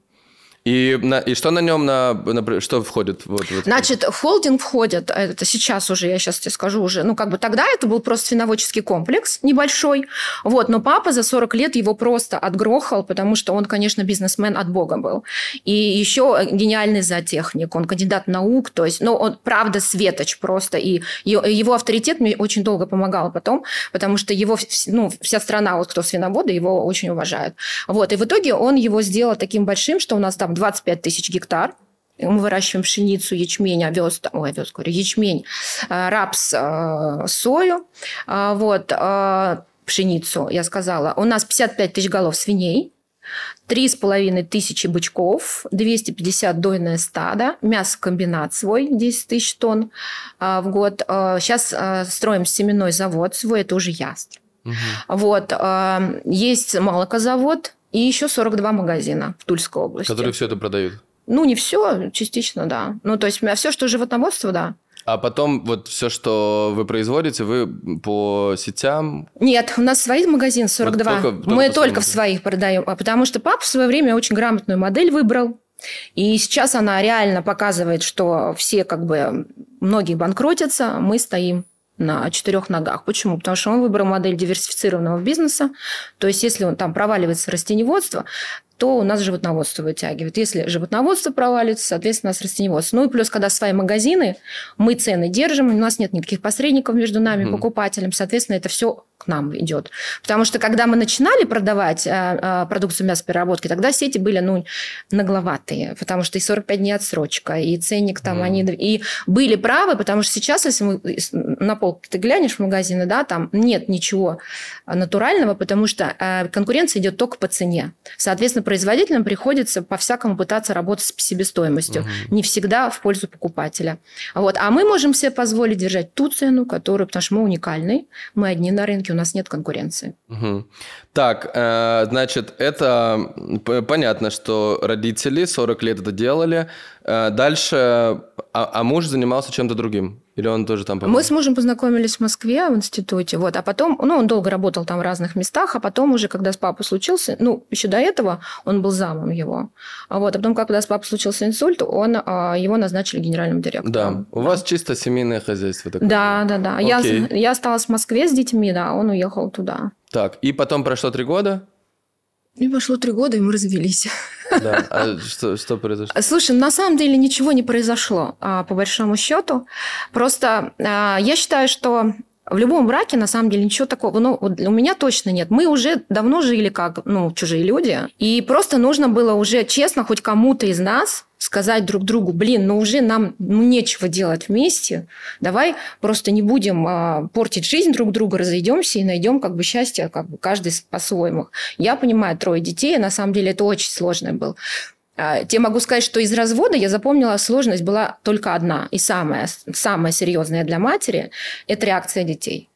И, на, и что на нем, на, на, что входит? Вот, вот. Значит, холдинг входит, это сейчас уже, я сейчас тебе скажу уже, ну, как бы тогда это был просто свиноводческий комплекс небольшой, вот, но папа за 40 лет его просто отгрохал, потому что он, конечно, бизнесмен от бога был. И еще гениальный зоотехник, он кандидат наук, то есть, ну, он, правда, светоч просто, и его авторитет мне очень долго помогал потом, потому что его, ну, вся страна, вот кто свиноводы, его очень уважают. Вот, и в итоге он его сделал таким большим, что у нас там там 25 тысяч гектар. Мы выращиваем пшеницу, ячмень, овес, ой, овес, говорю, ячмень, э, рапс, э, сою. А, вот, э, пшеницу, я сказала. У нас 55 тысяч голов свиней, три с половиной тысячи бычков, 250 дойное стадо, мясокомбинат свой, 10 тысяч тонн в год. Сейчас строим семенной завод свой, это уже ястреб. Угу. Вот. Есть молокозавод, и еще 42 магазина в Тульской области. Которые все это продают? Ну, не все, частично, да. Ну, то есть, все, что животноводство, да. А потом вот все, что вы производите, вы по сетям? Нет, у нас свои магазин 42. Вот только, только Мы только в своих продаем, а потому что папа в свое время очень грамотную модель выбрал. И сейчас она реально показывает, что все как бы многие банкротятся, мы стоим на четырех ногах. Почему? Потому что он выбрал модель диверсифицированного бизнеса. То есть, если он там проваливается растеневодство, то у нас животноводство вытягивает. Если животноводство провалится, соответственно, у нас растеневодство. Ну и плюс, когда свои магазины, мы цены держим, у нас нет никаких посредников между нами mm. покупателем, соответственно, это все к нам идет. Потому что когда мы начинали продавать а, а, продукцию мясопереработки, тогда сети были ну, нагловатые, потому что и 45 дней отсрочка, и ценник там mm. они... И были правы, потому что сейчас, если мы на полке ты глянешь в магазины, да, там нет ничего натурального, потому что а, конкуренция идет только по цене. Соответственно, производителям приходится по-всякому пытаться работать с себестоимостью. Mm. Не всегда в пользу покупателя. Вот. А мы можем себе позволить держать ту цену, которую... Потому что мы уникальны, мы одни на рынке, у нас нет конкуренции. Угу. Так, э, значит, это понятно, что родители 40 лет это делали. Э, дальше, а, а муж занимался чем-то другим? Или он тоже там помогал? Мы с мужем познакомились в Москве в институте, вот, а потом, ну, он долго работал там в разных местах, а потом уже, когда с папой случился, ну, еще до этого он был замом его, а вот, а потом, когда с папой случился инсульт, он, а, его назначили генеральным директором. Да, у вас чисто семейное хозяйство такое? Да, да, да. Я, я осталась в Москве с детьми, да, он уехал туда. Так, и потом прошло три года? И прошло три года, и мы развелись. Да. А [LAUGHS] что, что произошло? Слушай, на самом деле ничего не произошло, а, по большому счету. Просто а, я считаю, что в любом браке, на самом деле, ничего такого, ну, у меня точно нет. Мы уже давно жили как, ну, чужие люди, и просто нужно было уже честно хоть кому-то из нас сказать друг другу, блин, ну уже нам ну, нечего делать вместе, давай просто не будем а, портить жизнь друг друга, разойдемся и найдем как бы счастье, как бы каждый по-своему. Я понимаю, трое детей, на самом деле это очень сложно было. А, тебе могу сказать, что из развода я запомнила, сложность была только одна. И самая, самая серьезная для матери – это реакция детей.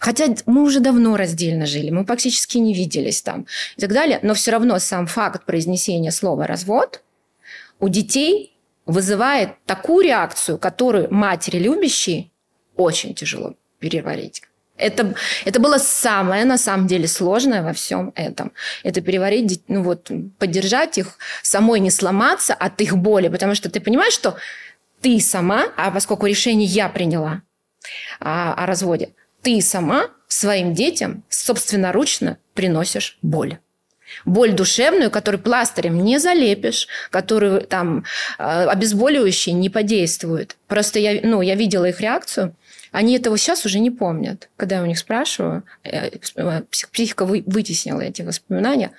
Хотя мы уже давно раздельно жили, мы практически не виделись там и так далее. Но все равно сам факт произнесения слова «развод» у детей вызывает такую реакцию, которую матери любящие очень тяжело переварить. Это, это было самое, на самом деле, сложное во всем этом. Это переварить, ну вот, поддержать их, самой не сломаться от их боли, потому что ты понимаешь, что ты сама, а поскольку решение я приняла о, о разводе, ты сама своим детям собственноручно приносишь боль боль душевную, которую пластырем не залепишь, которую там а, обезболивающие не подействуют. Просто я, ну, я видела их реакцию. Они этого сейчас уже не помнят. Когда я у них спрашиваю, э, э, психика вытеснила эти воспоминания,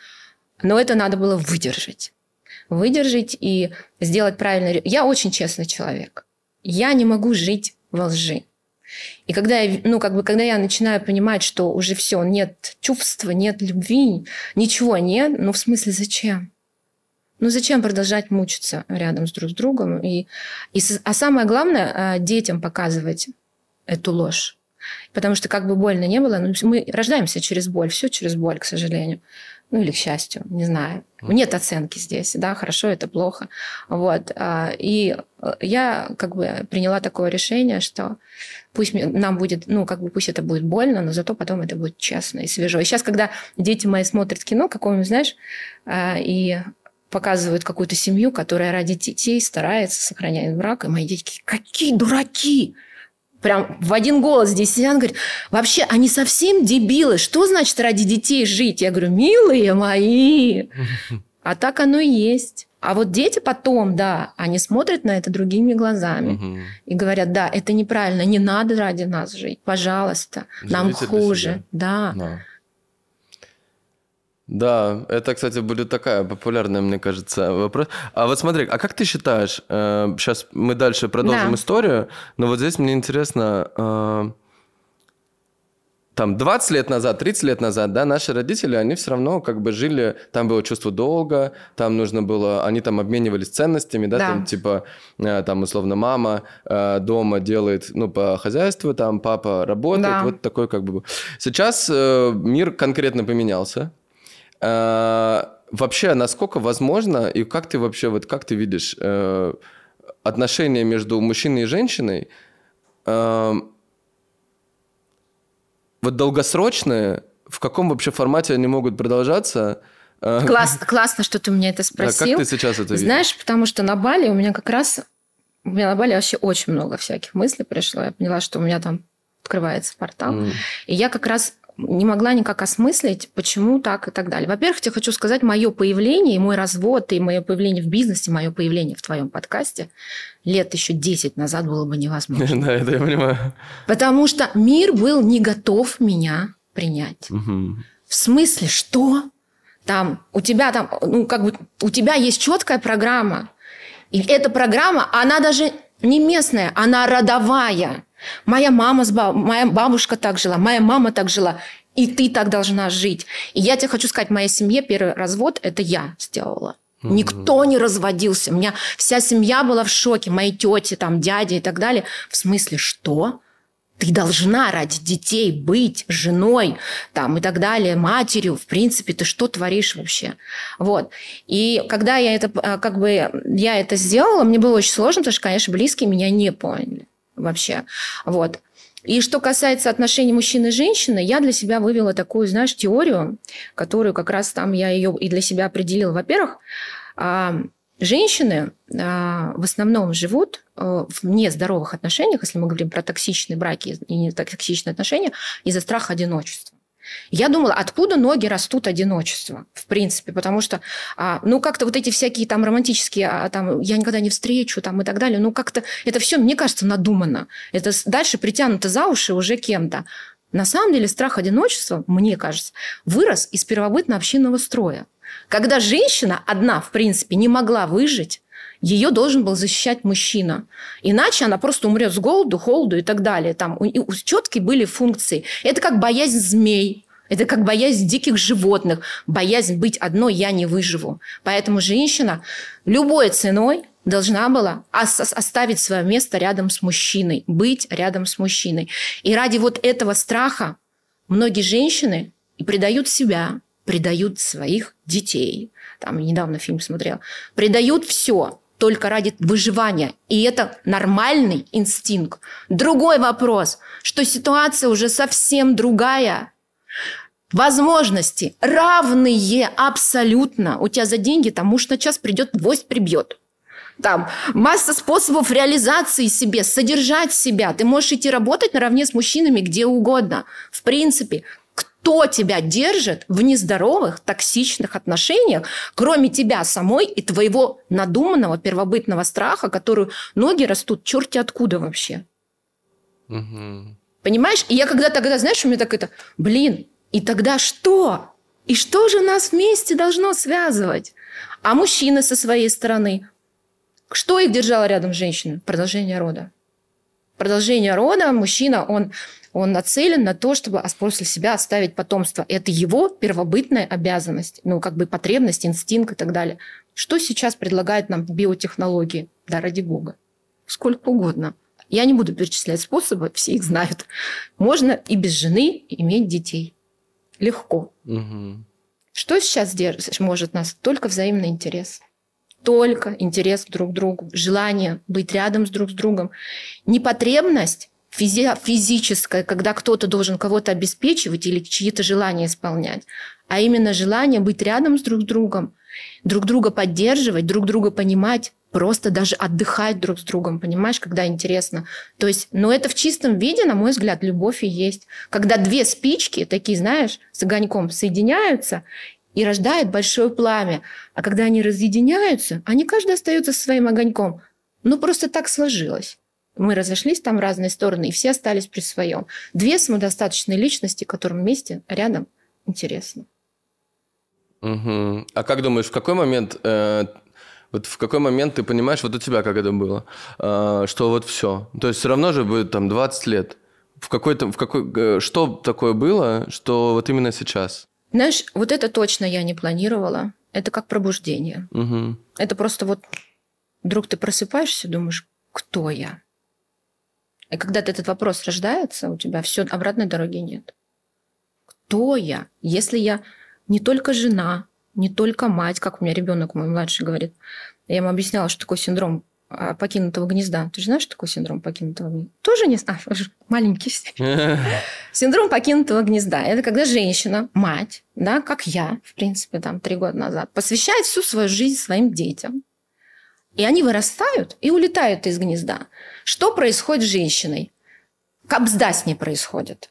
но это надо было выдержать. Выдержать и сделать правильно. Я очень честный человек. Я не могу жить во лжи. И когда я, ну, как бы, когда я начинаю понимать, что уже все, нет чувства, нет любви, ничего нет, ну, в смысле, зачем? Ну, зачем продолжать мучиться рядом с друг с другом? И, и, а самое главное, а, детям показывать эту ложь. Потому что как бы больно не было, мы рождаемся через боль, все через боль, к сожалению ну или к счастью, не знаю. Нет оценки здесь, да, хорошо это плохо. Вот. А, и э, я как бы приняла такое решение, что пусть нам будет, ну, как бы пусть это будет больно, но зато потом это будет честно и свежо. И сейчас, когда дети мои смотрят кино какое-нибудь, знаешь, а, и показывают какую-то семью, которая ради детей старается, сохранять брак, и мои дети какие дураки! Прям в один голос здесь сидят, говорит, вообще они совсем дебилы, что значит ради детей жить? Я говорю, милые мои, а так оно и есть. А вот дети потом, да, они смотрят на это другими глазами угу. и говорят, да, это неправильно, не надо ради нас жить, пожалуйста, Живите нам хуже, да. да. Да, это, кстати, будет такая популярная, мне кажется, вопрос. А вот смотри, а как ты считаешь, э, сейчас мы дальше продолжим да. историю, но вот здесь мне интересно, э, там 20 лет назад, 30 лет назад, да, наши родители, они все равно как бы жили, там было чувство долга, там нужно было, они там обменивались ценностями, да, да. там типа, э, там условно мама э, дома делает, ну, по хозяйству, там папа работает, да. вот такой как бы. Сейчас э, мир конкретно поменялся, вообще, насколько возможно, и как ты вообще, вот как ты видишь э, отношения между мужчиной и женщиной, э, вот долгосрочные, в каком вообще формате они могут продолжаться? Классно, [LAUGHS] классно, что ты меня это спросил. Да, как ты сейчас это видишь? Знаешь, потому что на Бали у меня как раз... У меня на Бали вообще очень много всяких мыслей пришло. Я поняла, что у меня там открывается портал. Mm. И я как раз не могла никак осмыслить, почему так и так далее. Во-первых, я хочу сказать, мое появление, и мой развод, и мое появление в бизнесе, мое появление в твоем подкасте лет еще 10 назад было бы невозможно. [LAUGHS] Да, это я понимаю. Потому что мир был не готов меня принять. В смысле, что? Там, у тебя там, ну, как бы, у тебя есть четкая программа. И эта программа, она даже не местная, она родовая. Моя мама, с баб... моя бабушка так жила, моя мама так жила, и ты так должна жить. И я тебе хочу сказать, в моей семье первый развод это я сделала. Никто не разводился. У меня вся семья была в шоке. Мои тети, там, дяди и так далее. В смысле, что? Ты должна ради детей быть женой там, и так далее, матерью. В принципе, ты что творишь вообще? Вот. И когда я это, а, как бы, я это сделала, мне было очень сложно, потому что, конечно, близкие меня не поняли вообще. Вот. И что касается отношений мужчины и женщины, я для себя вывела такую, знаешь, теорию, которую как раз там я ее и для себя определила. Во-первых, а, женщины а, в основном живут э, в нездоровых отношениях, если мы говорим про токсичные браки и не токсичные отношения, из-за страха одиночества. Я думала, откуда ноги растут одиночество, в принципе, потому что, а, ну, как-то вот эти всякие там романтические, а, там, я никогда не встречу, там, и так далее, ну, как-то это все, мне кажется, надумано. Это дальше притянуто за уши уже кем-то. На самом деле страх одиночества, мне кажется, вырос из первобытно-общинного строя. Когда женщина одна, в принципе, не могла выжить, ее должен был защищать мужчина. Иначе она просто умрет с голоду, холоду и так далее. Там у, у четкие были функции. Это как боязнь змей. Это как боязнь диких животных. Боязнь быть одной я не выживу. Поэтому женщина любой ценой должна была оставить свое место рядом с мужчиной, быть рядом с мужчиной. И ради вот этого страха многие женщины предают себя, предают своих детей. Там недавно фильм смотрел. Предают все только ради выживания. И это нормальный инстинкт. Другой вопрос, что ситуация уже совсем другая. Возможности равные абсолютно. У тебя за деньги там муж на час придет, гвоздь прибьет. Там масса способов реализации себе, содержать себя. Ты можешь идти работать наравне с мужчинами где угодно. В принципе, кто тебя держит в нездоровых, токсичных отношениях, кроме тебя самой и твоего надуманного первобытного страха, который ноги растут черти откуда вообще. Угу. Понимаешь? И я когда тогда, знаешь, у меня так это, блин, и тогда что? И что же нас вместе должно связывать? А мужчины со своей стороны? Что их держало рядом с женщиной? Продолжение рода. Продолжение рода, мужчина, он он нацелен на то, чтобы после себя оставить потомство. Это его первобытная обязанность, ну, как бы потребность, инстинкт и так далее. Что сейчас предлагают нам биотехнологии? Да, ради бога. Сколько угодно. Я не буду перечислять способы, все их знают. Можно и без жены иметь детей. Легко. Угу. Что сейчас держит, может нас? Только взаимный интерес. Только интерес друг к другу, желание быть рядом с друг с другом. Непотребность физи- физическое, когда кто-то должен кого-то обеспечивать или чьи-то желания исполнять, а именно желание быть рядом с друг другом, друг друга поддерживать, друг друга понимать, просто даже отдыхать друг с другом, понимаешь, когда интересно. То есть, но это в чистом виде, на мой взгляд, любовь и есть. Когда две спички, такие, знаешь, с огоньком соединяются, и рождает большое пламя. А когда они разъединяются, они каждый остается со своим огоньком. Ну, просто так сложилось. Мы разошлись там в разные стороны, и все остались при своем. Две самодостаточные личности, которым вместе, рядом, интересно. Угу. А как думаешь, в какой момент, э, вот в какой момент ты понимаешь, вот у тебя как это было, э, что вот все, то есть все равно же будет там 20 лет, в какой-то, в какой, э, что такое было, что вот именно сейчас? Знаешь, вот это точно я не планировала. Это как пробуждение. Угу. Это просто вот вдруг ты просыпаешься, думаешь, кто я? И когда этот вопрос рождается, у тебя все обратной дороги нет. Кто я? Если я не только жена, не только мать, как у меня ребенок мой младший говорит. Я ему объясняла, что такое синдром а, покинутого гнезда. Ты же знаешь, что такое синдром покинутого гнезда? Тоже не знаю, маленький. [LAUGHS] Синдром покинутого гнезда. Это когда женщина, мать, да, как я, в принципе, там три года назад, посвящает всю свою жизнь своим детям. И они вырастают и улетают из гнезда. Что происходит с женщиной? кабзда с ней происходит.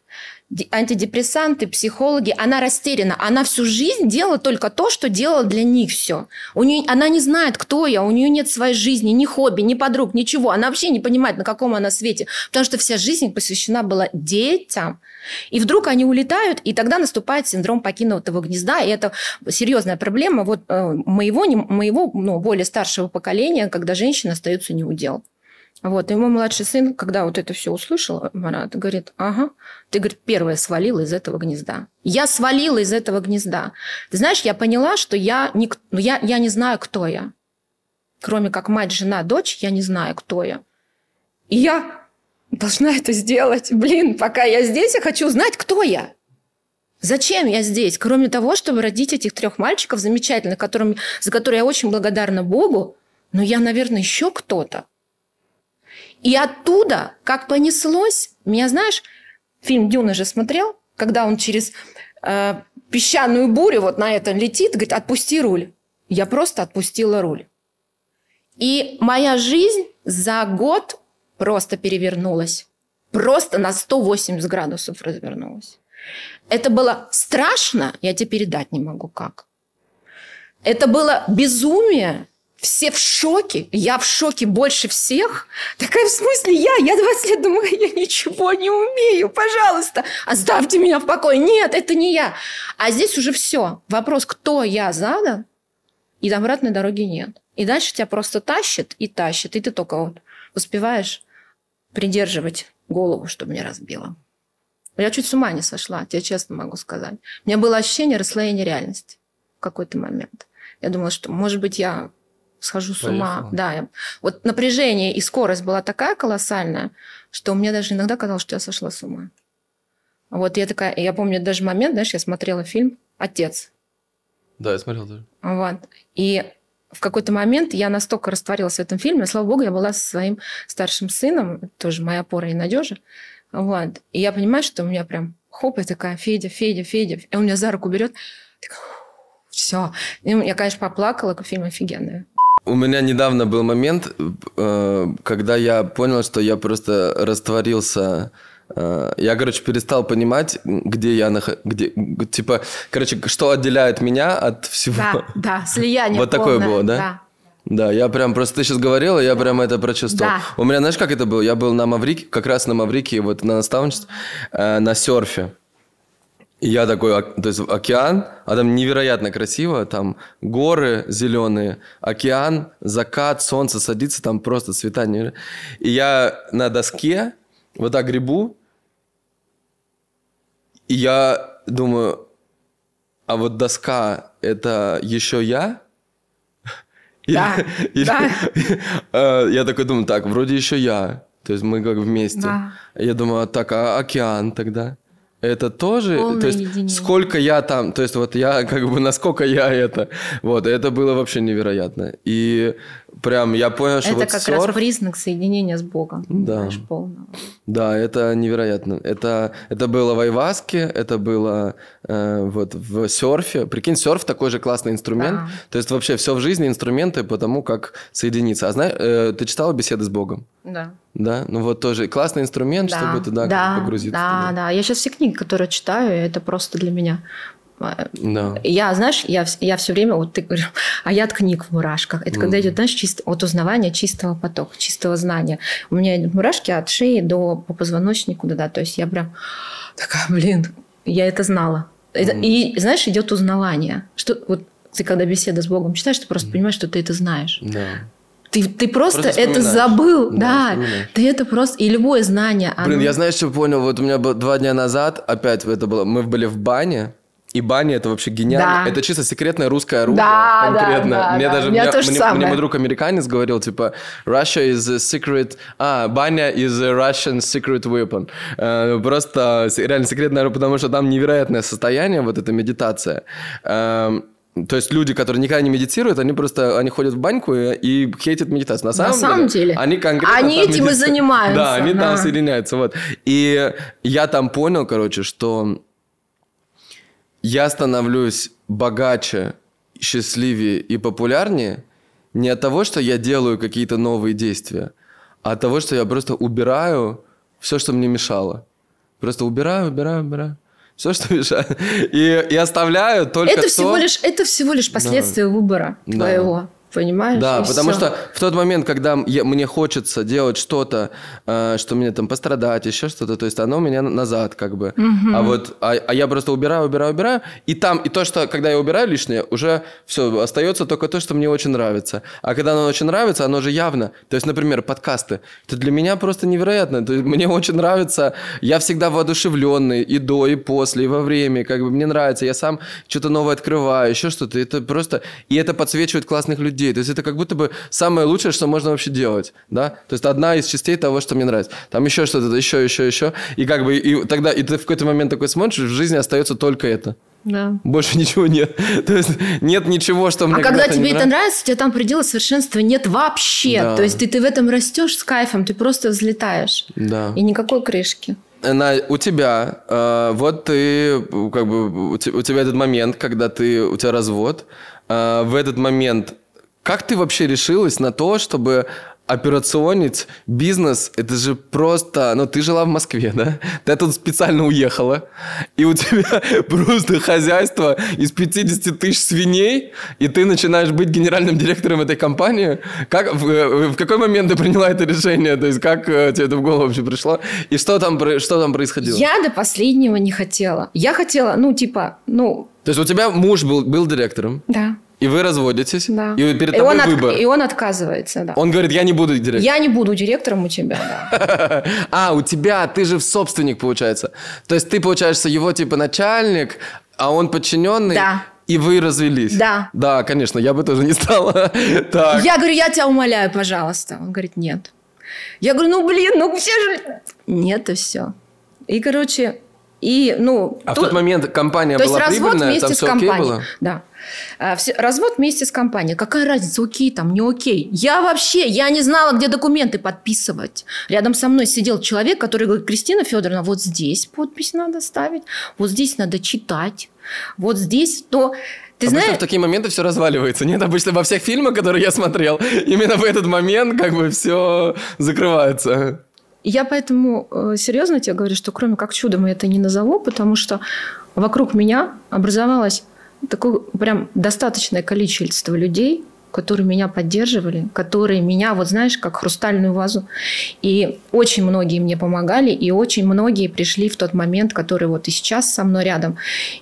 Антидепрессанты, психологи, она растеряна. Она всю жизнь делала только то, что делала для них все. У нее, она не знает, кто я, у нее нет своей жизни, ни хобби, ни подруг, ничего. Она вообще не понимает, на каком она свете. Потому что вся жизнь посвящена была детям. И вдруг они улетают, и тогда наступает синдром покинутого гнезда, и это серьезная проблема вот э, моего, моего ну, более старшего поколения, когда женщины остаются неудел. Вот, и мой младший сын, когда вот это все услышал, Марат, говорит, ага, ты, говорит, первая свалила из этого гнезда. Я свалила из этого гнезда. Ты знаешь, я поняла, что я не, ну, я, я не знаю, кто я. Кроме как мать, жена, дочь, я не знаю, кто я. И я должна это сделать. Блин, пока я здесь, я хочу знать, кто я. Зачем я здесь? Кроме того, чтобы родить этих трех мальчиков замечательных, которым, за которые я очень благодарна Богу, но я, наверное, еще кто-то. И оттуда, как понеслось, меня, знаешь, фильм «Дюна» же смотрел, когда он через э, песчаную бурю вот на этом летит, говорит, отпусти руль. Я просто отпустила руль. И моя жизнь за год просто перевернулась. Просто на 180 градусов развернулась. Это было страшно, я тебе передать не могу как. Это было безумие. Все в шоке. Я в шоке больше всех. Такая, в смысле, я? Я 20 лет думаю, [LAUGHS] я ничего не умею. Пожалуйста, оставьте меня в покое. Нет, это не я. А здесь уже все. Вопрос, кто я задан, и обратной дороги нет. И дальше тебя просто тащит и тащит. И ты только вот успеваешь придерживать голову, чтобы не разбила. Я чуть с ума не сошла, тебе честно могу сказать. У меня было ощущение расслоения реальности в какой-то момент. Я думала, что, может быть, я схожу с ума. Да, я- вот напряжение и скорость была такая колоссальная, что мне даже иногда казалось, что я сошла с ума. Вот я такая, я помню даже момент, знаешь, я смотрела фильм «Отец». Да, я смотрел тоже. Вот. И в какой-то момент я настолько растворилась в этом фильме, слава богу, я была со своим старшим сыном, тоже моя опора и надежа. Вот. И я понимаю, что у меня прям хоп, и такая, Федя, Федя, Федя. И он меня за руку берет. Все. Я, конечно, поплакала, фильм офигенный. У меня недавно был момент, э, когда я понял, что я просто растворился. э, Я, короче, перестал понимать, где я нах... где, типа, короче, что отделяет меня от всего. Да, да, слияние Вот такое было, да? Да, я прям просто ты сейчас говорила, я прям это прочувствовал. Да. У меня, знаешь, как это было? Я был на Маврике, как раз на Маврике, вот на наставничестве, э, на серфе. И я такой, то есть океан, а там невероятно красиво, там горы зеленые, океан, закат, солнце садится, там просто цвета. неверо- И я на доске вот так гребу, и я думаю, а вот доска – это еще я? Да, [LAUGHS] или- да. [LAUGHS] [LAUGHS] Э, Я такой думаю, так, вроде еще я. То есть мы как вместе. Да. Я думаю, так, а океан тогда? Это тоже, Полное то есть единение. сколько я там, то есть вот я [LAUGHS] как бы насколько я это, вот это было вообще невероятно. И прям я понял, что Это вот как серф, раз признак соединения с Богом. Да. знаешь, полного. да, это невероятно. Это это было в Айваске, это было э, вот в серфе. Прикинь, серф такой же классный инструмент. Да. То есть вообще все в жизни инструменты по тому, как соединиться. А знаешь, э, ты читала беседы с Богом? Да. Да, ну вот тоже классный инструмент, чтобы туда да, погрузиться. Да, туда. да. Я сейчас все книги, которые читаю, это просто для меня. Да. Я, знаешь, я, я все время, вот ты говоришь, а я от книг в мурашках. Это когда Мгм. идет, знаешь, чисто, вот узнавание чистого потока, чистого знания. У меня идут мурашки от шеи до по позвоночнику, да, да. То есть я прям такая, блин, я это знала. Это- Мгм. И, знаешь, идет узнавание. Что, вот ты когда беседа с Богом читаешь, ты просто понимаешь, что ты это знаешь. Да. Ты, ты просто, Просто это забыл, Да, да. ты это просто... И любое знание, Блин, оно- я знаешь, что понял? Вот у меня было два дня назад, опять это было, мы были в бане, и баня это вообще гениально. Да. Это чисто секретное русское оружие. Да, да, конкретно. да, мне да. даже мне, мне- мне мой друг американец говорил, типа, Russia is a secret... А, баня is a Russian secret weapon. Э, просто реально секретное оружие, потому что там невероятное состояние, вот эта медитация. Эм, то есть люди, которые никогда не медитируют, они просто они ходят в баньку и, и хейтят медитацию. На самом, самом деле, они конкретно они там этим и медитируют. занимаются, Да, они там да. соединяются. Вот. И я там понял, короче, что я становлюсь богаче, счастливее и популярнее не от того, что я делаю какие-то новые действия, а от того, что я просто убираю все, что мне мешало. Просто убираю, убираю, убираю. Все, что [LAUGHS] мешает. И, и оставляю только это то... Всего лишь, это всего лишь последствия да. выбора да. твоего. Понимаешь? Да, и потому все. что в тот момент, когда я, мне хочется делать что-то, э, что мне там пострадать, еще что-то, то есть оно у меня назад как бы. Мгм. А вот, а, а я просто убираю, убираю, убираю, и там, и то, что, когда я убираю лишнее, уже все, остается только то, что мне очень нравится. А когда оно очень нравится, оно же явно. То есть, например, подкасты. Это для меня просто невероятно. То есть, мне очень нравится, я всегда воодушевленный и до, и после, и во время, как бы мне нравится, я сам что-то новое открываю, еще что-то. Это просто, и это подсвечивает классных людей. То есть, это как будто бы самое лучшее, что можно вообще делать, да? То есть, одна из частей того, что мне нравится. Там еще что-то, еще, еще, еще. И как бы, и тогда, и ты в какой-то момент такой смотришь, в жизни остается только это. Да. Больше ничего нет. [LAUGHS] То есть нет ничего, что мне А когда тебе это нравится. нравится, у тебя там предела совершенства нет вообще. Да. То есть ты, ты в этом растешь с кайфом, ты просто взлетаешь. Да. И никакой крышки. На, у тебя, э, вот ты, как бы, у, у тебя этот момент, когда ты, у тебя развод. Э, в этот момент, как ты вообще решилась на то, чтобы операционить бизнес, это же просто, ну, ты жила в Москве, да? Ты тут специально уехала, и у тебя [LAUGHS] просто хозяйство из 50 тысяч свиней, и ты начинаешь быть генеральным директором этой компании. Как, в, э, в какой момент ты приняла это решение? То есть, как э, тебе это в голову вообще пришло? И что там, что там происходило? Я до последнего не хотела. Я хотела, ну, типа, ну, То есть, у тебя муж был, был директором, да. И вы разводитесь, Да. и перед И тобой он, от- выбор. и он отказывается, да. Он говорит, я не буду директором. Я не буду директором у тебя, да. [LAUGHS] А, у тебя, ты же собственник, получается. То есть ты, получаешься, его типа начальник, а он подчиненный. Да. И вы развелись. Да. Да, конечно, я бы тоже не стала. [LAUGHS] Так. Я говорю, я тебя умоляю, пожалуйста. Он говорит, нет. Я говорю, ну, блин, ну все же... Нет, и все. И, короче, и, ну... А в тут- тот момент компания То была прибыльная, там с все окей было? Да. А, развод вместе с компанией. Какая разница, окей там, не окей? Я вообще, я не знала, где документы подписывать. Рядом со мной сидел человек, который говорит, Кристина Федоровна, вот здесь подпись надо ставить, вот здесь надо читать, вот здесь то... Ты Обычно знаешь, в такие моменты все разваливается. Нет, обычно во всех фильмах, которые я смотрел, именно в этот момент как бы все закрывается. Я поэтому э, серьезно тебе говорю, что кроме как чудом я это не назову, потому что вокруг меня образовалось такое прям достаточное количество людей, которые меня поддерживали, которые меня, вот знаешь, как хрустальную вазу. И очень многие мне помогали, и очень многие пришли в тот момент, которые вот и сейчас со мной рядом,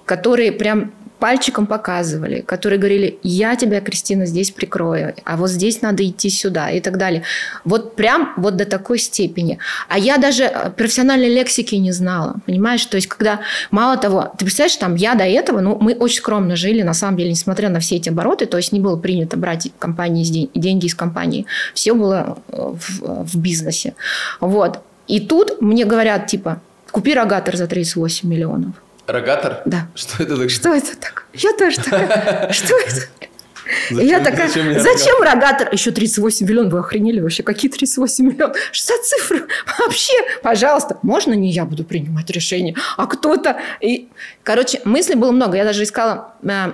которые прям пальчиком показывали, которые говорили, я тебя, Кристина, здесь прикрою, а вот здесь надо идти сюда и так далее. Вот прям вот до такой степени. А я даже э, профессиональной лексики не знала, понимаешь? То есть, когда, мало того, ты представляешь, там я до этого, ну, мы очень скромно жили, на самом деле, несмотря на все эти обороты, то есть не было принято брать компании деньги из компании. Все было э, в, в бизнесе. Вот. И тут мне говорят, типа, купи рогатор за 38 миллионов. Рогатор? Да. Что это такое? Что это такое? Я тоже такая. [LAUGHS] Что это? Зачем- я такая, зачем мне зачем, рогатор? Еще 38 миллионов, вы охренели вообще? Какие 38 миллионов? Что за цифры? Вообще, пожалуйста, можно не я буду принимать решение, а кто-то... И, короче, мыслей было много. Я даже искала э,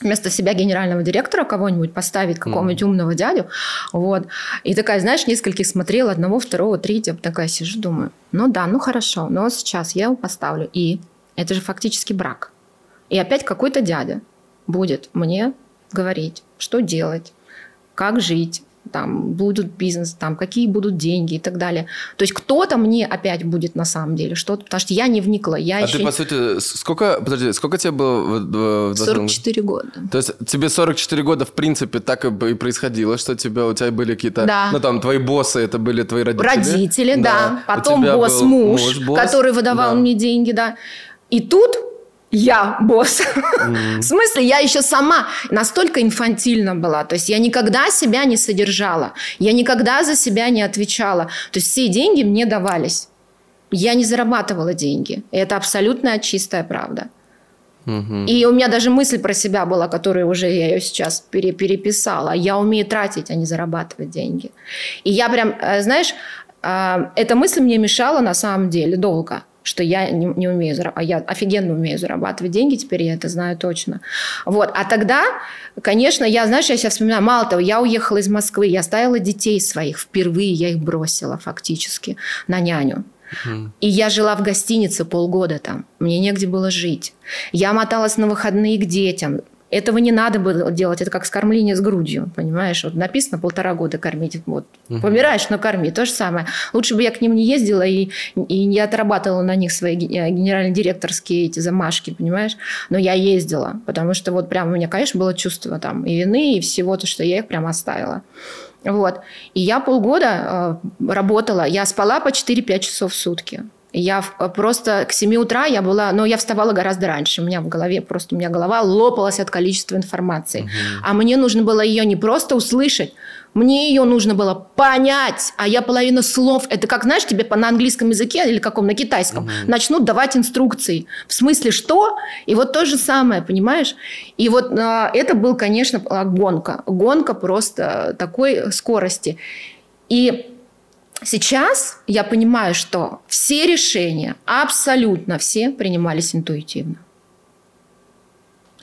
вместо себя генерального директора кого-нибудь поставить, какого-нибудь умного дядю. Вот. И такая, знаешь, нескольких смотрела, одного, второго, третьего. Такая сижу, думаю, ну да, ну хорошо, но сейчас я его поставлю. И это же фактически брак. И опять какой-то дядя будет мне говорить, что делать, как жить, там будут бизнес, там какие будут деньги и так далее. То есть кто-то мне опять будет на самом деле что-то, потому что я не вникла, я А еще ты, по сути, сколько, подожди, сколько тебе было в, в- в 22 44 года. То есть тебе 44 года, в принципе, так и происходило, что тебя, у тебя были какие-то... Да. Ну, там, твои боссы, это были твои родители? Родители, да. У Потом тебя босс был муж, босс. который выдавал Да. мне деньги, да. И тут я босс. [LAUGHS] В смысле, я еще сама настолько инфантильна была. То есть я никогда себя не содержала. Я никогда за себя не отвечала. То есть все деньги мне давались. Я не зарабатывала деньги. И это абсолютная чистая правда. И у меня даже мысль про себя была, которую уже я ее сейчас пере- переписала. Я умею тратить, а не зарабатывать деньги. И я прям, э, знаешь, э, эта мысль мне мешала на самом деле долго что я не, не умею зарабатывать, а я офигенно умею зарабатывать деньги, теперь я это знаю точно. Вот. А тогда, конечно, я, знаешь, я себя вспоминаю, мало того, я уехала из Москвы, я оставила детей своих, впервые я их бросила фактически на няню. И я жила в гостинице полгода там. Мне негде было жить. Я моталась на выходные к детям. Этого не надо было делать. Это как скормление с грудью, понимаешь? Вот написано полтора года кормить. Вот. Угу. Помираешь, но корми. То же самое. Лучше бы я к ним не ездила и, и не отрабатывала на них свои э, генерально-директорские эти замашки, понимаешь? Но я ездила, потому что вот прям у меня, конечно, было чувство там и вины, и всего-то, что я их прям оставила. Вот. И я полгода э, работала. Я спала по 4-5 часов в сутки. Я просто к 7 утра я была, но я вставала гораздо раньше. У меня в голове просто, у меня голова лопалась от количества информации. Угу. А мне нужно было ее не просто услышать, мне ее нужно было понять, а я половину слов, это как, знаешь, тебе на английском языке или каком, на китайском, угу. начнут давать инструкции. В смысле, что? И вот то же самое, понимаешь? И вот а, это был, конечно, гонка. Гонка просто такой скорости. И Сейчас я понимаю, что все решения, абсолютно все принимались интуитивно.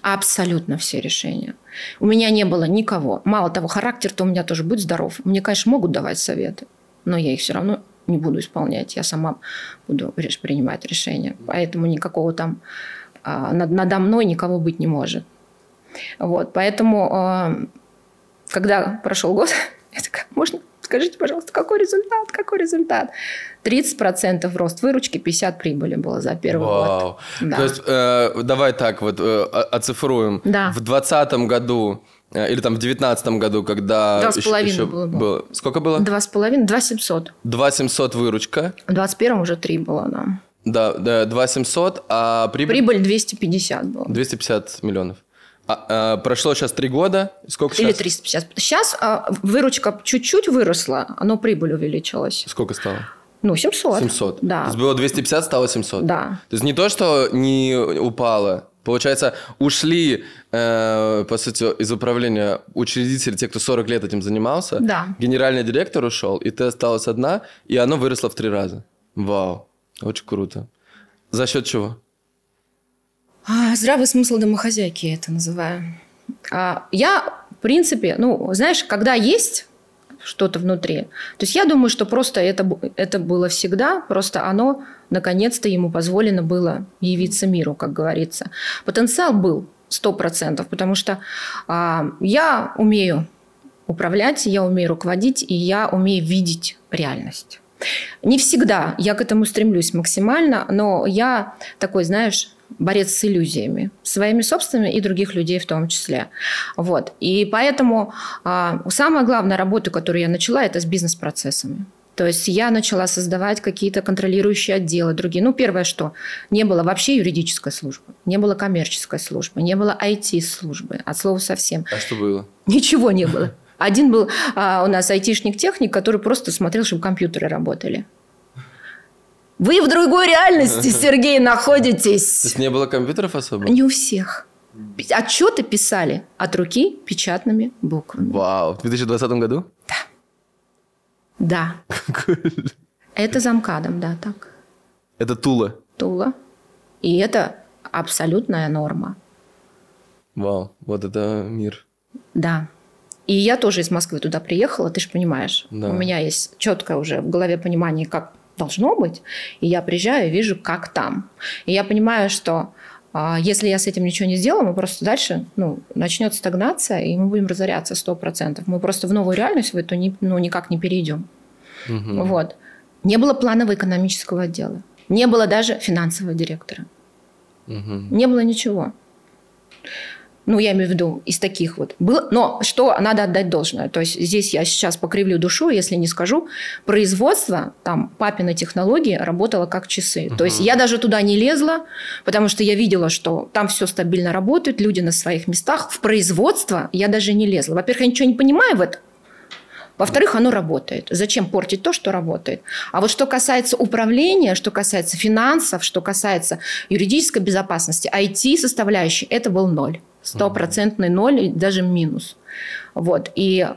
Абсолютно все решения. У меня не было никого. Мало того, характер-то у меня тоже будет здоров. Мне, конечно, могут давать советы, но я их все равно не буду исполнять. Я сама буду принимать решения. Поэтому никакого там а, надо мной никого быть не может. Вот, поэтому, а, когда прошел год, [LAUGHS] я такая, можно Скажите, пожалуйста, какой результат? Какой результат? 30% рост выручки, 50 прибыли было за первый Вау. год. Да. То есть, э, давай так вот э, оцифруем. Да. В 2020 году э, или там в 2019 году, когда... Два с половиной было. было. Сколько было? Два с половиной, два семьсот. Два семьсот выручка. В 21 уже три было, да. Да, да, два семьсот, а прибыль... Прибыль 250 была. 250 миллионов. А, а, прошло сейчас три года. Сколько Или сейчас? 350. Сейчас а, выручка чуть-чуть выросла, но прибыль увеличилась. Сколько стало? Ну, 700. 700. Да. То есть было 250, стало 700. Да. То есть не то, что не упало. Получается, ушли, э, по сути, из управления учредители, те, кто 40 лет этим занимался. Да. Генеральный директор ушел, и ты осталась одна, и оно выросло в три раза. Вау. Очень круто. За счет чего? А, здравый смысл домохозяйки это называю. А, я, в принципе, ну, знаешь, когда есть что-то внутри. То есть я думаю, что просто это, это было всегда, просто оно наконец-то ему позволено было явиться миру, как говорится. Потенциал был сто процентов, потому что а, я умею управлять, я умею руководить, и я умею видеть реальность. Не всегда я к этому стремлюсь максимально, но я такой, знаешь, борец с иллюзиями, своими собственными и других людей в том числе. Вот. И поэтому а, самая главная работа, которую я начала, это с бизнес-процессами. То есть я начала создавать какие-то контролирующие отделы, другие. Ну, первое, что не было вообще юридической службы, не было коммерческой службы, не было IT-службы, от слова совсем. А что было? Ничего не было. Один был а, у нас айтишник-техник, который просто смотрел, чтобы компьютеры работали. Вы в другой реальности, [LAUGHS] Сергей, находитесь. То есть не было компьютеров особо? Не у всех. Отчеты писали от руки печатными буквами. Вау. В 2020 году? Да. Да. Это замкадом, да, так. Это Тула? Тула. И это абсолютная норма. Вау, вот это мир. Да. И я тоже из Москвы туда приехала, ты же понимаешь. Да. У меня есть четкое уже в голове понимание, как должно быть. И я приезжаю и вижу, как там. И я понимаю, что а, если я с этим ничего не сделаю, мы просто дальше ну, начнет стагнация, и мы будем разоряться 100%. Мы просто в новую реальность в эту не, ну, никак не перейдем. Угу. Вот. Не было планового экономического отдела. Не было даже финансового директора. Угу. Не было ничего. Ну, я имею в виду из таких вот. Было, но что надо отдать должное. То есть здесь я сейчас покривлю душу, если не скажу. Производство, там, папины технологии работало как часы. Угу. То есть я даже туда не лезла, потому что я видела, что там все стабильно работает, люди на своих местах. В производство я даже не лезла. Во-первых, я ничего не понимаю в этом. Во-вторых, оно работает. Зачем портить то, что работает? А вот что касается управления, что касается финансов, что касается юридической безопасности, IT-составляющей, это был ноль стопроцентный ноль, даже минус. Вот. И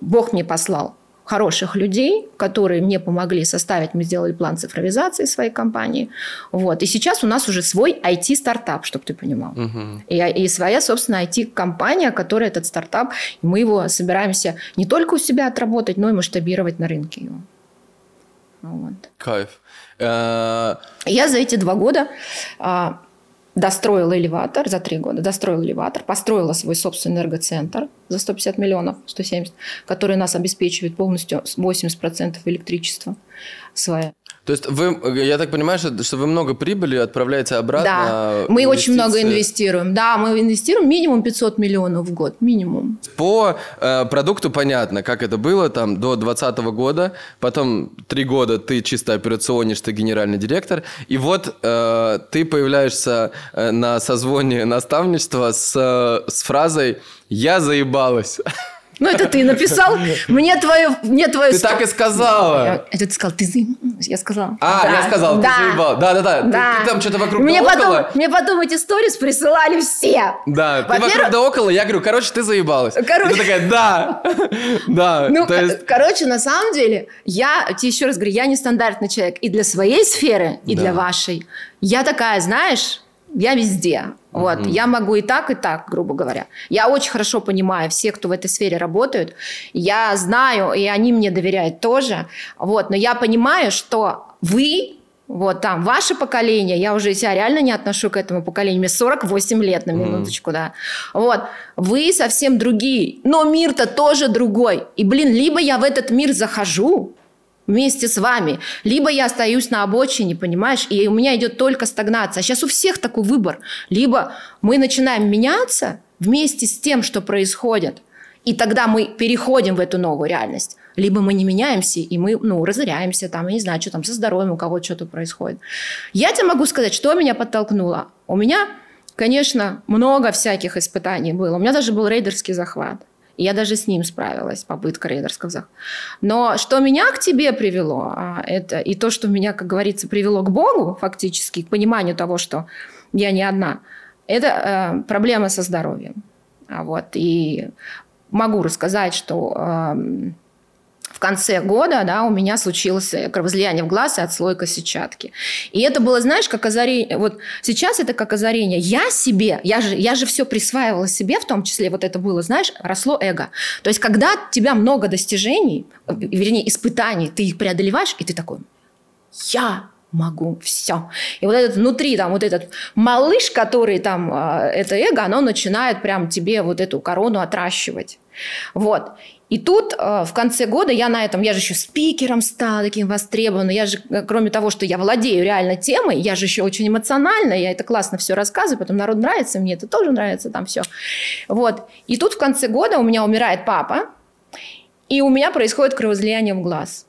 Бог мне послал хороших людей, которые мне помогли составить, мы сделали план цифровизации своей компании. Вот. И сейчас у нас уже свой IT-стартап, чтобы ты понимал. Угу. И, и своя, собственно, IT-компания, которая этот стартап, мы его собираемся не только у себя отработать, но и масштабировать на рынке его. Вот. Кайф. Э, Я за эти два года а, достроила элеватор, за три года достроила элеватор, построила свой собственный энергоцентр за 150 миллионов, 170, который нас обеспечивает полностью 80% электричества свое. То есть вы, я так понимаю, что, что вы много прибыли отправляете обратно? Да, мы очень много инвестируем. Да, мы инвестируем минимум 500 миллионов в год, минимум. По э, продукту понятно, как это было там до 2020 года, потом три года ты чисто операционишь, ты генеральный директор, и вот э, ты появляешься э, на созвоне наставничества с, э, с фразой «Я заебалась». [LAUGHS] Ну, это ты написал. Мне твое... Мне твое ты так и сказала. Я, это ты сказал, ты заебалась. Я сказала. А, я сказал, ты заебал. Да-да-да. Да. Ты, ты там что-то вокруг мне да потом, около. Мне потом эти сторис присылали все. Да, ты вокруг да около, я говорю, короче, ты заебалась. Короче- ты такая, да, да. [LAUGHS] Ну, короче, на самом деле, я тебе еще раз говорю, я нестандартный человек и для своей сферы, и для вашей. Я такая, знаешь, я везде. Вот, я могу и так, и так, грубо говоря. Я очень хорошо понимаю всех, кто в этой сфере работают. Я знаю, и они мне доверяют тоже. Вот, но я понимаю, что вы вот там, ваше поколение, я уже себя реально не отношу к этому поколению, мне 48 лет на минуточку, да. Вот, вы совсем другие, но мир-то тоже другой. И, блин, либо я в этот мир захожу, вместе с вами. Либо я остаюсь на обочине, понимаешь, и у меня идет только стагнация. А сейчас у всех такой выбор. Либо мы начинаем меняться вместе с тем, что происходит, и тогда мы переходим в эту новую реальность. Либо мы не меняемся, и мы, ну, разоряемся, там, я не знаю, что там со здоровьем, у кого что-то происходит. Я тебе могу сказать, что меня подтолкнуло. У меня, конечно, много всяких испытаний было. У меня даже был рейдерский захват. И я даже с ним справилась, попытка рейдерского захвата. Но что меня к тебе привело, а, это и то, что меня, как говорится, привело к Богу, фактически, к пониманию того, что я не одна, это э, проблема со здоровьем. А вот, и могу рассказать, что эм, в конце года да, у меня случилось кровоизлияние в глаз и отслойка сетчатки. И это было, знаешь, как озарение. Вот сейчас это как озарение. Я себе, я же, я же все присваивала себе, в том числе вот это было, знаешь, росло эго. То есть когда у тебя много достижений, э, вернее, испытаний, ты их преодолеваешь, и ты такой, я могу все. И вот этот внутри, там, вот этот малыш, который там, э, это эго, оно начинает прям тебе вот эту корону отращивать. Вот. И тут э, в конце года я на этом, я же еще спикером стала таким востребованным, я же, э, кроме того, что я владею реально темой, я же еще очень эмоциональная, я это классно все рассказываю, потом народ нравится, мне это тоже нравится, там все. Вот. И тут в конце года у меня умирает папа, и у меня происходит кровоизлияние в глаз.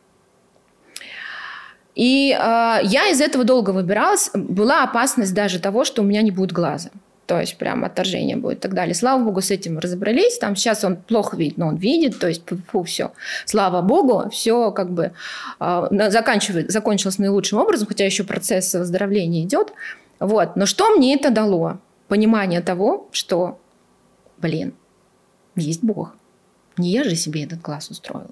И э, я из этого долго выбиралась. Была опасность даже того, что у меня не будет глаза. То есть прям отторжение будет и так далее. Слава богу, с этим разобрались. Там сейчас он плохо видит, но он видит. То есть, фу, все. Слава богу, все как бы э, заканчивает, закончилось наилучшим образом, хотя еще процесс выздоровления идет. Вот. Но что мне это дало? Понимание того, что, блин, есть Бог. Не я же себе этот глаз устроила.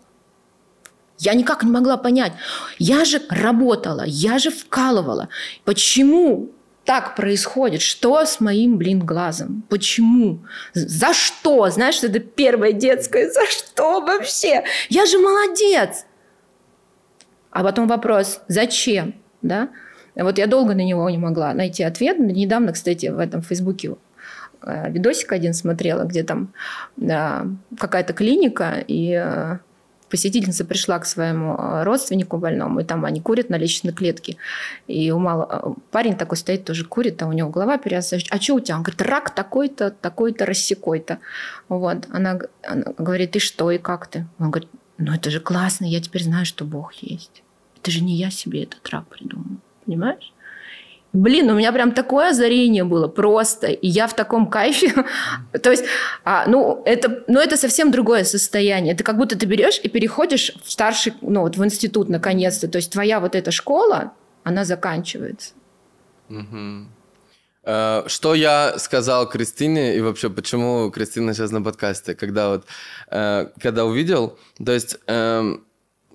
Я никак не могла понять. Я же работала, я же вкалывала. Почему так происходит? Что с моим, блин, глазом? Почему? За что? Знаешь, это первое детское. За что вообще? Я же молодец. А потом вопрос, зачем? Да? Вот я долго на него не могла найти ответ. Недавно, кстати, в этом Фейсбуке э, видосик один смотрела, где там да, какая-то клиника, и э, посетительница пришла к своему э, родственнику больному, и там они курят на личной клетке. И у мало... парень такой стоит, тоже курит, а у него голова переосаживается. А что у тебя? Он говорит, рак такой-то, такой-то, рассекой-то. Вот. Она, она говорит, и что, и как ты? Он говорит, ну это же классно, я теперь знаю, что Бог есть. Это же не я себе этот рак придумал. Понимаешь? Блин, у меня прям такое озарение было просто, и я в таком кайфе. [LAUGHS] То есть, а, ну, это, ну, это совсем другое состояние. Это как будто ты берешь и переходишь в старший, ну, вот в институт наконец-то. То есть твоя вот эта школа, она заканчивается. Э, Что я сказал Кристине и вообще почему Кристина сейчас на подкасте, когда вот э, когда увидел, то есть эм,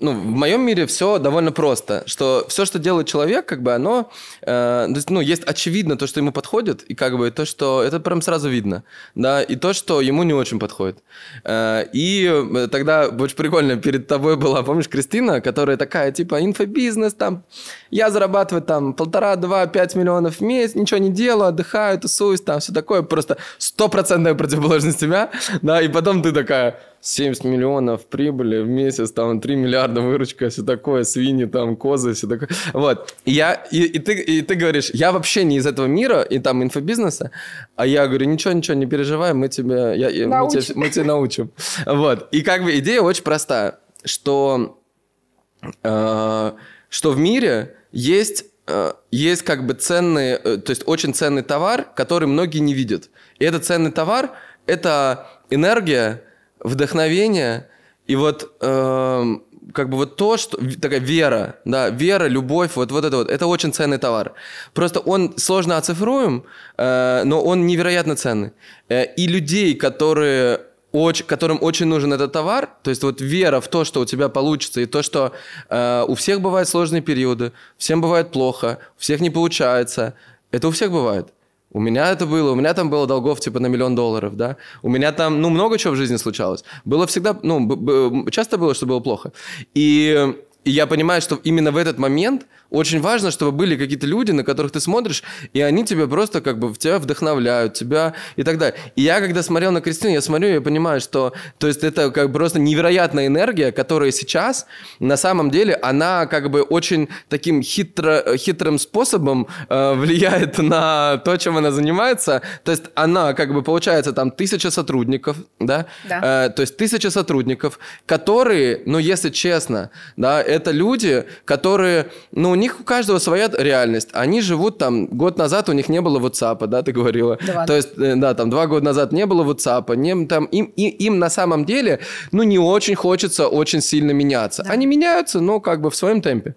ну, в моем мире все довольно просто, что все, что делает человек, как бы оно, э, ну, есть очевидно то, что ему подходит, и как бы то, что это прям сразу видно, да, и то, что ему не очень подходит. Э, и э, тогда очень прикольно перед тобой была, помнишь, Кристина, которая такая, типа, инфобизнес, там, я зарабатываю там полтора, два, пять миллионов в месяц, ничего не делаю, отдыхаю, тусуюсь, там, все такое, просто стопроцентная противоположность тебя, да, и потом ты такая, 70 миллионов прибыли в месяц, там 3 миллиарда выручка, все такое, свиньи, там, козы, все такое. Вот. И, я, и, и, ты, и ты говоришь, я вообще не из этого мира, и там инфобизнеса, а я говорю, ничего, ничего, не переживай, мы тебя, я, мы, тебя, мы тебя научим. Вот. И как бы идея очень простая, что, э, что в мире есть э, есть как бы ценный, э, то есть очень ценный товар, который многие не видят. И этот ценный товар – это энергия, вдохновение и вот э, как бы вот то, что такая вера, да, вера, любовь, вот, вот это вот, это очень ценный товар. Просто он сложно оцифруем, э, но он невероятно ценный. Э, и людей, которые очень, которым очень нужен этот товар, то есть вот вера в то, что у тебя получится, и то, что э, у всех бывают сложные периоды, всем бывает плохо, у всех не получается, это у всех бывает. У меня это было, у меня там было долгов типа на миллион долларов, да. У меня там, ну, много чего в жизни случалось. Было всегда, ну, часто было, что было плохо. И, и я понимаю, что именно в этот момент очень важно, чтобы были какие-то люди, на которых ты смотришь, и они тебя просто как бы в тебя вдохновляют, тебя и так далее. И я, когда смотрел на Кристину, я смотрю, я понимаю, что то есть это как просто невероятная энергия, которая сейчас на самом деле, она как бы очень таким хитро, хитрым способом э, влияет на то, чем она занимается. То есть она как бы получается там тысяча сотрудников, да, да. Э, то есть тысяча сотрудников, которые, ну если честно, да, это люди, которые, ну них у каждого своя реальность. Они живут там, год назад у них не было WhatsApp, да, ты говорила. Два. То есть, э, да, там два года назад не было WhatsApp, не, там, им, им, им на самом деле, ну, не очень хочется очень сильно меняться. Да. Они меняются, но как бы в своем темпе.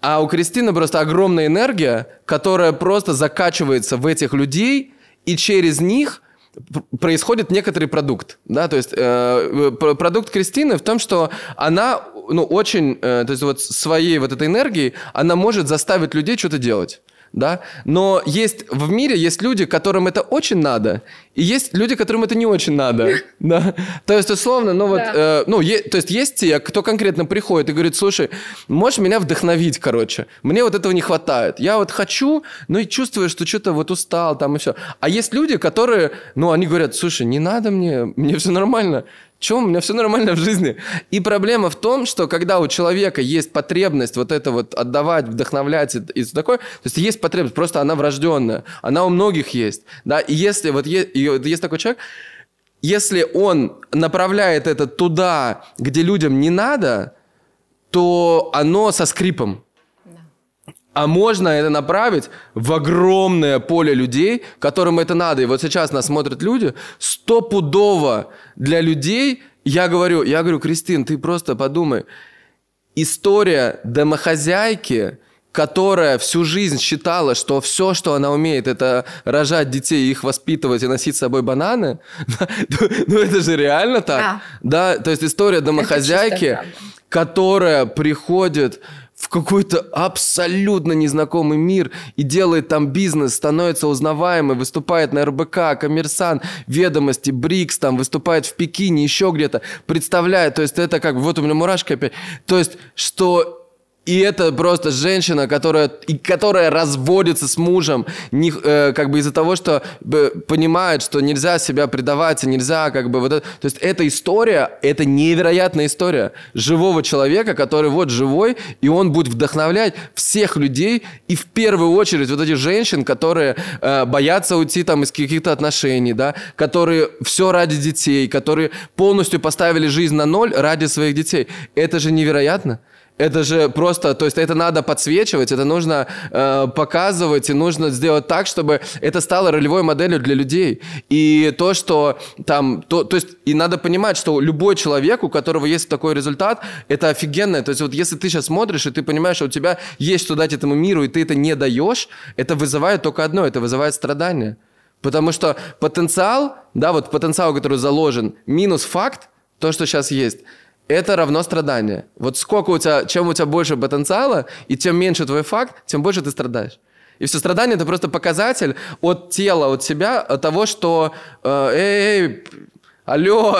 А у Кристины просто огромная энергия, которая просто закачивается в этих людей, и через них происходит некоторый продукт, да, то есть э, продукт Кристины в том, что она, ну, очень, э, то есть вот своей вот этой энергией она может заставить людей что-то делать да, но есть в мире есть люди, которым это очень надо, и есть люди, которым это не очень надо, [LAUGHS] да, то есть условно, ну вот, э, ну, е, то есть есть те, кто конкретно приходит и говорит, слушай, можешь меня вдохновить, короче, мне вот этого не хватает, я вот хочу, но и чувствую, что что-то вот устал там и все, а есть люди, которые, ну, они говорят, слушай, не надо мне, мне все нормально, чем? У меня все нормально в жизни. И проблема в том, что когда у человека есть потребность вот это вот отдавать, вдохновлять и, и такое, то есть есть потребность, просто она врожденная, она у многих есть, да, и если вот есть, есть такой человек, если он направляет это туда, где людям не надо, то оно со скрипом. А можно это направить в огромное поле людей, которым это надо. И вот сейчас нас смотрят люди, стопудово для людей, я говорю, я говорю, Кристин, ты просто подумай, история домохозяйки, которая всю жизнь считала, что все, что она умеет, это рожать детей, их воспитывать и носить с собой бананы, [LAUGHS] ну это же реально так. Да, то есть история домохозяйки, которая приходит в какой-то абсолютно незнакомый мир и делает там бизнес, становится узнаваемый, выступает на РБК, Коммерсант, Ведомости, Брикс, там выступает в Пекине, еще где-то, представляет, то есть это как, вот у меня мурашка опять, то есть что и это просто женщина, которая, и которая разводится с мужем, не, э, как бы из-за того, что э, понимает, что нельзя себя предавать, нельзя как бы вот это. То есть эта история, это невероятная история живого человека, который вот живой, и он будет вдохновлять всех людей, и в первую очередь вот этих женщин, которые э, боятся уйти там из каких-то отношений, да, которые все ради детей, которые полностью поставили жизнь на ноль ради своих детей. Это же невероятно. Это же просто, то есть это надо подсвечивать, это нужно э, показывать, и нужно сделать так, чтобы это стало ролевой моделью для людей. И то, что там, то, то есть, и надо понимать, что любой человек, у которого есть такой результат, это офигенно. То есть вот если ты сейчас смотришь, и ты понимаешь, что у тебя есть что дать этому миру, и ты это не даешь, это вызывает только одно, это вызывает страдания. Потому что потенциал, да, вот потенциал, который заложен, минус факт, то, что сейчас есть – это равно страдание. Вот сколько у тебя, чем у тебя больше потенциала, и тем меньше твой факт, тем больше ты страдаешь. И все страдание это просто показатель от тела, от себя, от того, что э, эй, алло,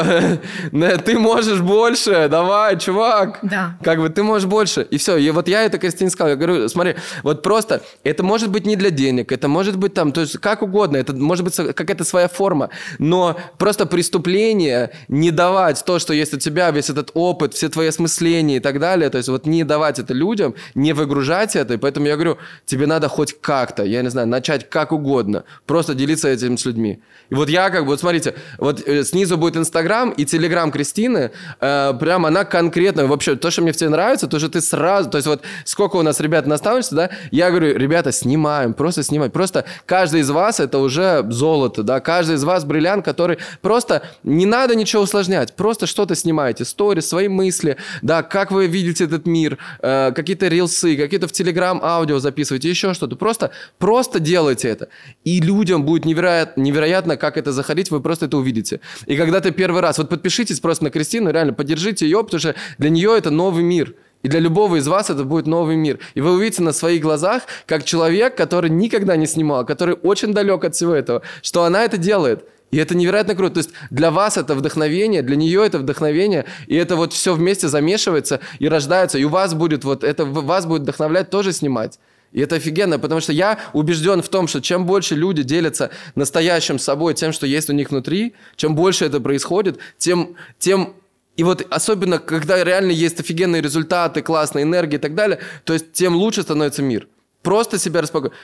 [LAUGHS] ты можешь больше, давай, чувак. Да. Как бы ты можешь больше. И все. И вот я это Кристине сказал. Я говорю, смотри, вот просто это может быть не для денег, это может быть там, то есть как угодно, это может быть какая-то своя форма, но просто преступление не давать то, что есть у тебя, весь этот опыт, все твои осмысления и так далее, то есть вот не давать это людям, не выгружать это, и поэтому я говорю, тебе надо хоть как-то, я не знаю, начать как угодно, просто делиться этим с людьми. И вот я как бы, вот смотрите, вот э, снизу будет Инстаграм и Телеграм Кристины, э, прям она конкретно, вообще, то, что мне в тебе нравится, то, что ты сразу, то есть вот сколько у нас ребят наставничества, да, я говорю, ребята, снимаем, просто снимать, просто каждый из вас это уже золото, да, каждый из вас бриллиант, который просто не надо ничего усложнять, просто что-то снимаете, стори, свои мысли, да, как вы видите этот мир, э, какие-то рилсы, какие-то в Телеграм аудио записывайте, еще что-то, просто, просто делайте это, и людям будет невероятно, невероятно, как это заходить, вы просто это увидите. И когда когда ты первый раз, вот подпишитесь просто на Кристину, реально поддержите ее, потому что для нее это новый мир. И для любого из вас это будет новый мир. И вы увидите на своих глазах, как человек, который никогда не снимал, который очень далек от всего этого, что она это делает. И это невероятно круто. То есть для вас это вдохновение, для нее это вдохновение, и это вот все вместе замешивается и рождается, и у вас будет вот это, вас будет вдохновлять тоже снимать. И это офигенно, потому что я убежден в том, что чем больше люди делятся настоящим собой, тем, что есть у них внутри, чем больше это происходит, тем, тем и вот особенно, когда реально есть офигенные результаты, классная энергия и так далее, то есть тем лучше становится мир. Просто себя распаковать.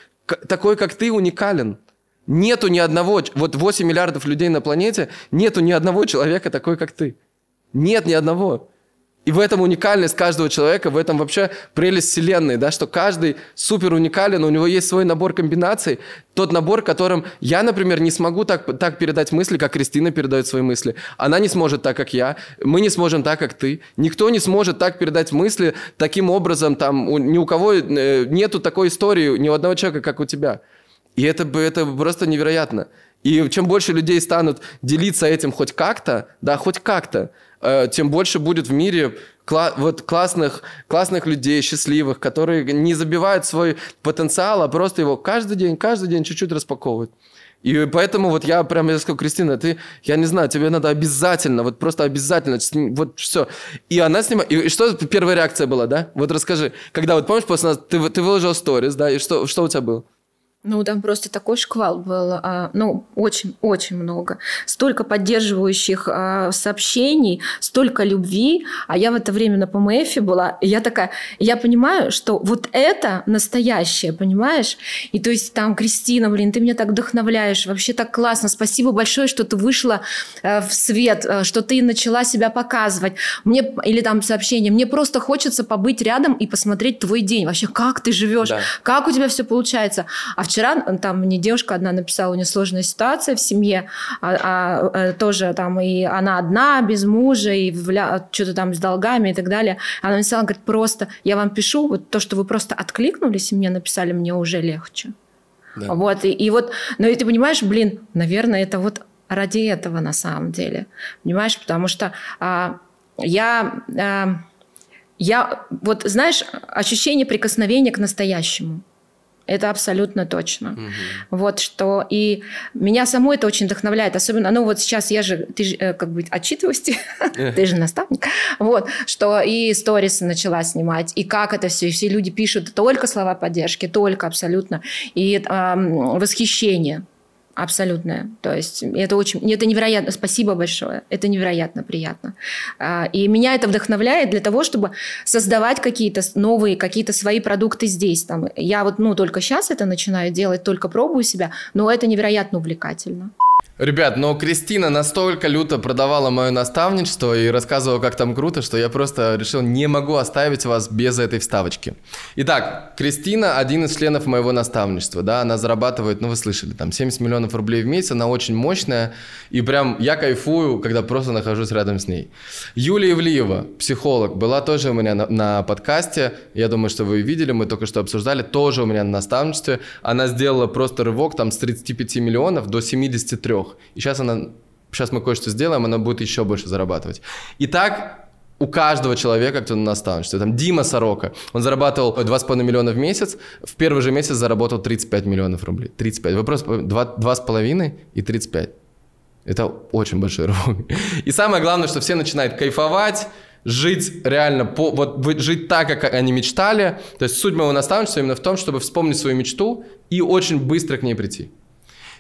Такой, как ты, уникален. Нету ни одного, вот 8 миллиардов людей на планете, нету ни одного человека такой, как ты. Нет ни одного. И в этом уникальность каждого человека, в этом вообще прелесть Вселенной, да, что каждый супер уникален, у него есть свой набор комбинаций, тот набор, которым я, например, не смогу так, так передать мысли, как Кристина передает свои мысли. Она не сможет так, как я, мы не сможем так, как ты. Никто не сможет так передать мысли таким образом, там, у, ни у кого э, нету такой истории, ни у одного человека, как у тебя. И это, это просто невероятно. И чем больше людей станут делиться этим хоть как-то, да, хоть как-то, тем больше будет в мире кла- вот классных, классных людей, счастливых, которые не забивают свой потенциал, а просто его каждый день, каждый день чуть-чуть распаковывают. И поэтому вот я прям, я сказал, Кристина, ты, я не знаю, тебе надо обязательно, вот просто обязательно, вот все. И она снимает, и что первая реакция была, да? Вот расскажи, когда вот помнишь, после нас, ты, ты выложил сторис, да, и что, что у тебя было? Ну, там просто такой шквал был, а, ну, очень-очень много. Столько поддерживающих а, сообщений, столько любви, а я в это время на ПМФ была, и я такая, я понимаю, что вот это настоящее, понимаешь? И то есть там, Кристина, блин, ты меня так вдохновляешь, вообще так классно, спасибо большое, что ты вышла э, в свет, э, что ты начала себя показывать. Мне, или там сообщение, мне просто хочется побыть рядом и посмотреть твой день, вообще, как ты живешь, да. как у тебя все получается. А вчера вчера там мне девушка одна написала, у нее сложная ситуация в семье, а, а, а тоже там и она одна, без мужа, и вля... что-то там с долгами и так далее. Она написала, говорит, просто я вам пишу, вот то, что вы просто откликнулись и мне написали, мне уже легче. Да. Вот, и, и вот, ну и ты понимаешь, блин, наверное, это вот ради этого на самом деле, понимаешь, потому что а, я... А, я, вот знаешь, ощущение прикосновения к настоящему. Это абсолютно точно. Угу. Вот что и меня само это очень вдохновляет, особенно, ну вот сейчас я же, ты же э, как бы отчитываюсь, [LAUGHS] ты же наставник, вот, что и сторисы начала снимать, и как это все, и все люди пишут только слова поддержки, только абсолютно, и э, восхищение абсолютное. То есть это очень, это невероятно. Спасибо большое. Это невероятно приятно. А, и меня это вдохновляет для того, чтобы создавать какие-то новые, какие-то свои продукты здесь. Там. Я вот, ну, только сейчас это начинаю делать, только пробую себя, но это невероятно увлекательно. Ребят, но Кристина настолько люто продавала мое наставничество и рассказывала, как там круто, что я просто решил, не могу оставить вас без этой вставочки. Итак, Кристина один из членов моего наставничества, да, она зарабатывает, ну вы слышали, там 70 миллионов рублей в месяц, она очень мощная, и прям я кайфую, когда просто нахожусь рядом с ней. Юлия Ивлиева, психолог, была тоже у меня на, на подкасте, я думаю, что вы видели, мы только что обсуждали, тоже у меня на наставничестве, она сделала просто рывок там с 35 миллионов до 73 трех. И сейчас она, сейчас мы кое-что сделаем, она будет еще больше зарабатывать. Итак, у каждого человека кто-то на наставничестве. Там Дима Сорока, он зарабатывал 2,5 миллиона в месяц, в первый же месяц заработал 35 миллионов рублей. 35. Вопрос 2,5 и 35. Это очень большой рывок. И самое главное, что все начинают кайфовать, жить реально, по, вот жить так, как они мечтали. То есть суть моего наставничества именно в том, чтобы вспомнить свою мечту и очень быстро к ней прийти.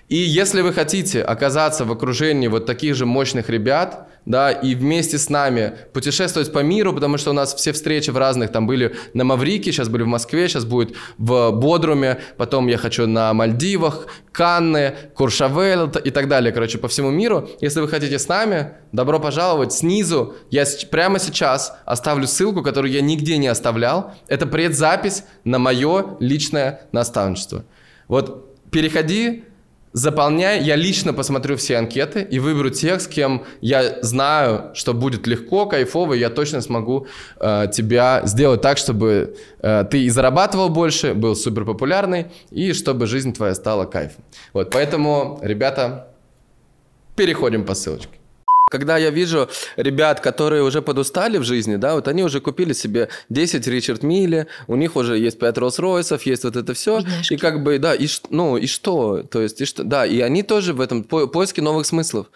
И если вы хотите оказаться в окружении вот таких же мощных ребят, да, и вместе с нами путешествовать по миру, потому что у нас все встречи в разных, там были на Маврике, сейчас были в Москве, сейчас будет в Бодруме, потом я хочу на Мальдивах, Канны, Куршавель и так далее, короче, по всему миру. Если вы хотите с нами, добро пожаловать. Снизу я прямо сейчас оставлю ссылку, которую я нигде не оставлял. Это предзапись на мое личное наставничество. Вот переходи, Заполняй, я лично посмотрю все анкеты и выберу тех, с кем я знаю, что будет легко, кайфово, и я точно смогу э, тебя сделать так, чтобы э, ты и зарабатывал больше, был супер популярный, и чтобы жизнь твоя стала кайфом. Вот, поэтому, ребята, переходим по ссылочке. Когда я вижу ребят, которые уже подустали в жизни, да, вот они уже купили себе 10 Ричард Милли, у них уже есть 5 Роллс-Ройсов, есть вот это все. Бедняжки. И как бы, да, и, ну, и что? То есть, и что? Да, и они тоже в этом по поиске новых смыслов.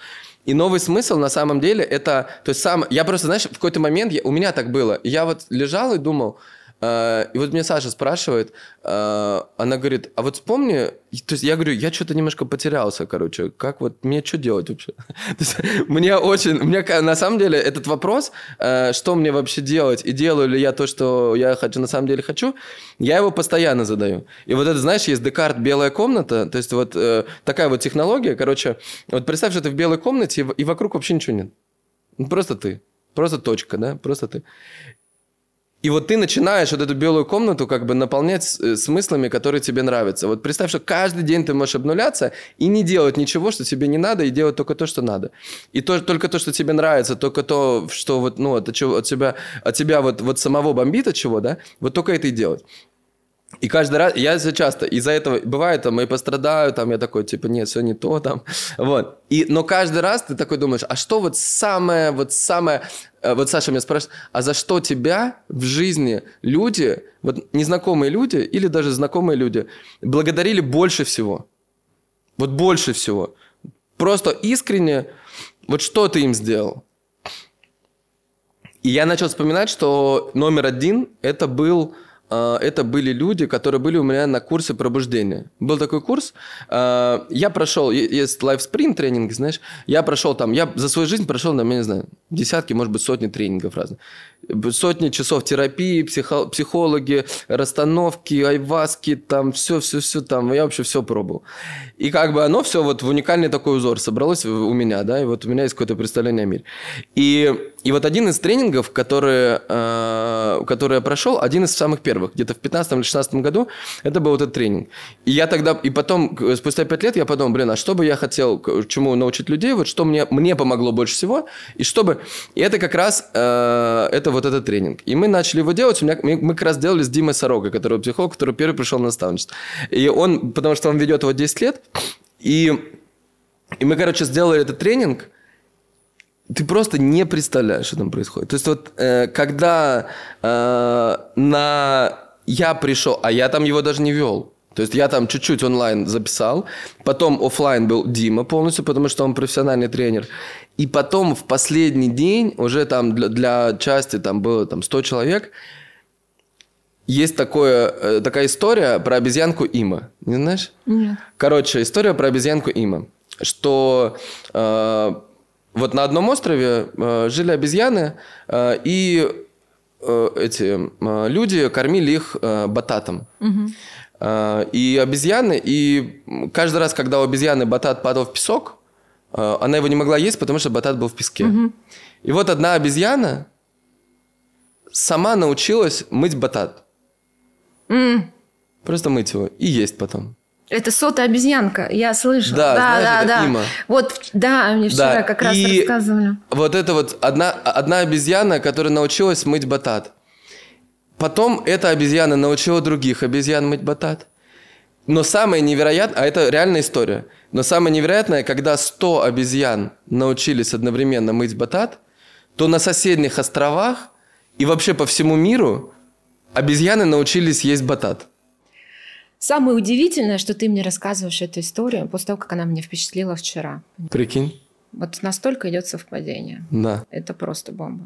И новый смысл на самом деле это, то есть сам, я просто, знаешь, в какой-то момент, я, у меня так было, я вот лежал и думал, и вот мне Саша спрашивает, э, она говорит, а вот вспомни, то есть я говорю, я что-то немножко потерялся, короче, как вот, мне что делать вообще? [LAUGHS] мне очень, мне на самом деле этот вопрос, э, что мне вообще делать, и делаю ли я то, что я хочу, на самом деле хочу, я его постоянно задаю. И вот это, знаешь, есть Декарт «Белая комната», то есть вот такая вот технология, короче, вот представь, что ты в белой комнате, и вокруг вообще ничего нет. Просто ты. Просто точка, да, просто ты. И вот ты начинаешь вот эту белую комнату как бы наполнять э, смыслами, которые тебе нравятся. Вот представь, что каждый день ты можешь обнуляться и не делать ничего, что тебе не надо, и делать только то, что надо. И то, только то, что тебе нравится, только то, что вот, ну, от, от, тебя, от тебя вот, вот самого бомбит от чего, да, вот только это и делать. И каждый раз, я часто из-за этого, бывает, там, и пострадаю, там, я такой, типа, нет, все не то, там, [LAUGHS] вот. И, но каждый раз ты такой думаешь, а что вот самое, вот самое, э, вот Саша меня спрашивает, а за что тебя в жизни люди, вот незнакомые люди или даже знакомые люди, благодарили больше всего? Вот больше всего. Просто искренне, вот что ты им сделал? И я начал вспоминать, что номер один это был это были люди, которые были у меня на курсе пробуждения. Был такой курс, а, я прошел, есть Sprint тренинг, знаешь, я прошел там, я за свою жизнь прошел, я не знаю, десятки, может быть, сотни тренингов разных сотни часов терапии, психо, психологи, расстановки, айваски, там все-все-все там. Я вообще все пробовал. И как бы оно все вот в уникальный такой узор собралось у меня, да, и вот у меня есть какое-то представление о мире. И, и вот один из тренингов, который, э, который я прошел, один из самых первых, где-то в 15 или 16 году, это был вот этот тренинг. И я тогда, и потом, спустя 5 лет, я подумал, блин, а что бы я хотел, чему научить людей, вот что мне, мне помогло больше всего, и чтобы... И это как раз, э, это вот этот тренинг. И мы начали его делать. У меня, мы, мы как раз делали с Димой Сорокой, который психолог, который первый пришел на наставничество. И он, потому что он ведет его 10 лет, и, и мы, короче, сделали этот тренинг, ты просто не представляешь, что там происходит. То есть вот э, когда э, на я пришел, а я там его даже не вел. То есть я там чуть-чуть онлайн записал, потом офлайн был Дима полностью, потому что он профессиональный тренер. И потом в последний день, уже там для, для части там было там 100 человек, есть такое, э, такая история про обезьянку Има. Не знаешь? Нет. Короче, история про обезьянку Има. Что э, вот на одном острове э, жили обезьяны, э, и э, эти э, люди кормили их э, бататом. Угу. Э, и обезьяны, и каждый раз, когда у обезьяны батат падал в песок, а, она его не могла есть, потому что батат был в песке. Угу. И вот одна обезьяна сама научилась мыть батат. Mm. Просто мыть его и есть потом. Это сотая обезьянка, я слышала. Да, да, знаешь, да, да. Има. Вот, да, мне вчера да. как раз и рассказывали. Вот это вот одна, одна обезьяна, которая научилась мыть батат. Потом эта обезьяна научила других обезьян мыть батат. Но самое невероятное, а это реальная история – но самое невероятное, когда 100 обезьян научились одновременно мыть батат, то на соседних островах и вообще по всему миру обезьяны научились есть батат. Самое удивительное, что ты мне рассказываешь эту историю после того, как она меня впечатлила вчера. Прикинь? Вот настолько идет совпадение. Да. Это просто бомба.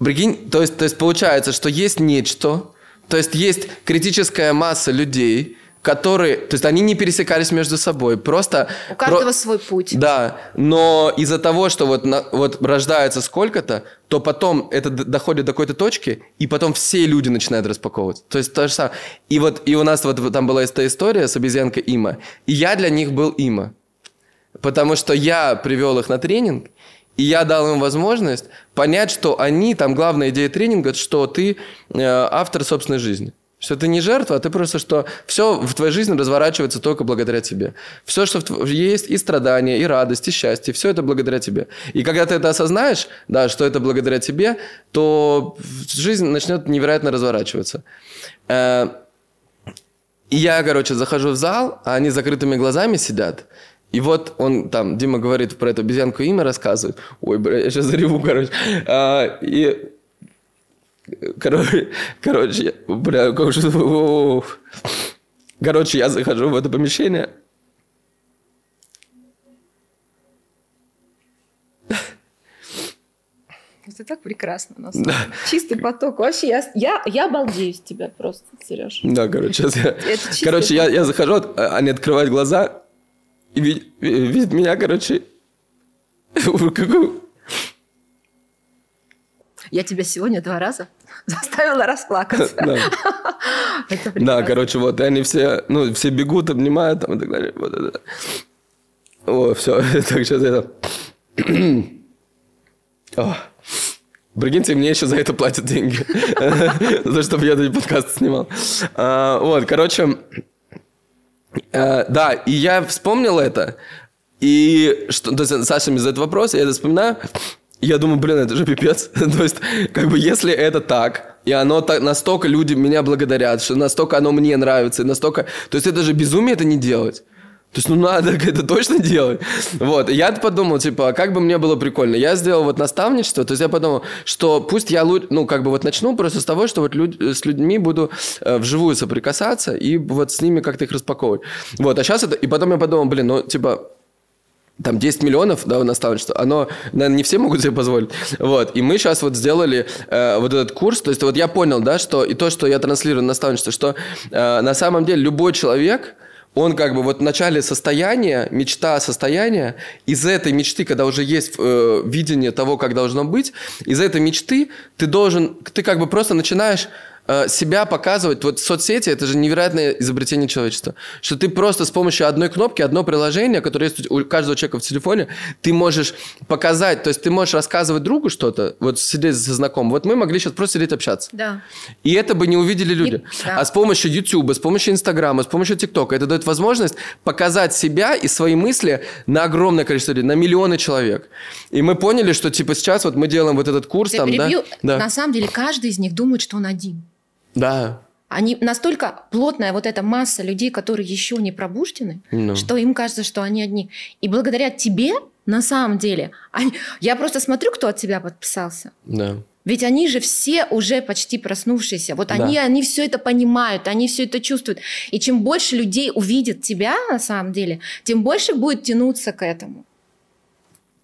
Прикинь, то есть, то есть получается, что есть нечто, то есть есть критическая масса людей, которые, то есть они не пересекались между собой, просто... У каждого про... свой путь. Да, но из-за того, что вот, на, вот рождается сколько-то, то потом это доходит до какой-то точки, и потом все люди начинают распаковываться. То есть то же самое. И вот и у нас вот там была эта история с обезьянкой Има, и я для них был Има. Потому что я привел их на тренинг, и я дал им возможность понять, что они, там главная идея тренинга, что ты э, автор собственной жизни. Что ты не жертва, а ты просто, что все в твоей жизни разворачивается только благодаря тебе. Все, что в, есть, и страдания, и радость, и счастье, все это благодаря тебе. И когда ты это осознаешь, да, что это благодаря тебе, то жизнь начнет невероятно разворачиваться. Э, и я, короче, захожу в зал, а они закрытыми глазами сидят. И вот он там, Дима говорит про эту обезьянку имя, рассказывает. Ой, бля, я сейчас зареву, короче. А, и Короче, короче, бля, как же... Короче, я захожу в это помещение. Это так прекрасно. На да. Чистый поток. Вообще, я, я, я обалдею с тебя просто, Сереж. Да, короче, сейчас я... Короче, я, я захожу, а, они открывают глаза и видят, видят меня, короче, [LAUGHS] я тебя сегодня два раза [LAUGHS] заставила расплакаться. Да, [LAUGHS] короче, вот, и они все, ну, все бегут, обнимают там и так далее. Вот это. О, все, [LAUGHS] так, сейчас это... [CLEARS THROAT] О. Прикиньте, мне еще за это платят деньги. За что я этот подкаст снимал. А, вот, короче, э, да, и я вспомнил это. И что, то есть Саша мне задает вопрос, я это вспоминаю. Я думаю, блин, это же пипец. [LAUGHS] То есть, как бы, если это так, и оно так, настолько люди меня благодарят, что настолько оно мне нравится, и настолько... То есть, это же безумие это не делать. То есть, ну надо [LAUGHS] это точно делать. Вот. И я подумал, типа, а как бы мне было прикольно. Я сделал вот наставничество, то есть я подумал, что пусть я, ну, как бы вот начну просто с того, что вот люд, с людьми буду э, вживую соприкасаться и вот с ними как-то их распаковывать. Вот. А сейчас это... И потом я подумал, блин, ну, типа, там 10 миллионов, да, наставничество, оно, наверное, не все могут себе позволить. Вот, и мы сейчас вот сделали э, вот этот курс, то есть вот я понял, да, что и то, что я транслирую наставничество, что э, на самом деле любой человек, он как бы вот в начале состояния, мечта состояния, из этой мечты, когда уже есть э, видение того, как должно быть, из этой мечты ты должен, ты как бы просто начинаешь себя показывать, вот соцсети, это же невероятное изобретение человечества, что ты просто с помощью одной кнопки, одно приложение, которое есть у каждого человека в телефоне, ты можешь показать, то есть ты можешь рассказывать другу что-то, вот сидеть со знакомым, вот мы могли сейчас просто сидеть общаться. Да. И это бы не увидели люди. И, да. А с помощью YouTube, с помощью Инстаграма, с помощью ТикТока это дает возможность показать себя и свои мысли на огромное количество людей, на миллионы человек. И мы поняли, что типа сейчас вот мы делаем вот этот курс Я там, перебью. да? На самом деле каждый из них думает, что он один. Да. Они настолько плотная вот эта масса людей, которые еще не пробуждены. Ну. что им кажется, что они одни. И благодаря тебе, на самом деле, они... я просто смотрю, кто от тебя подписался. Да. Ведь они же все уже почти проснувшиеся. Вот они, да. они все это понимают, они все это чувствуют. И чем больше людей увидит тебя, на самом деле, тем больше будет тянуться к этому.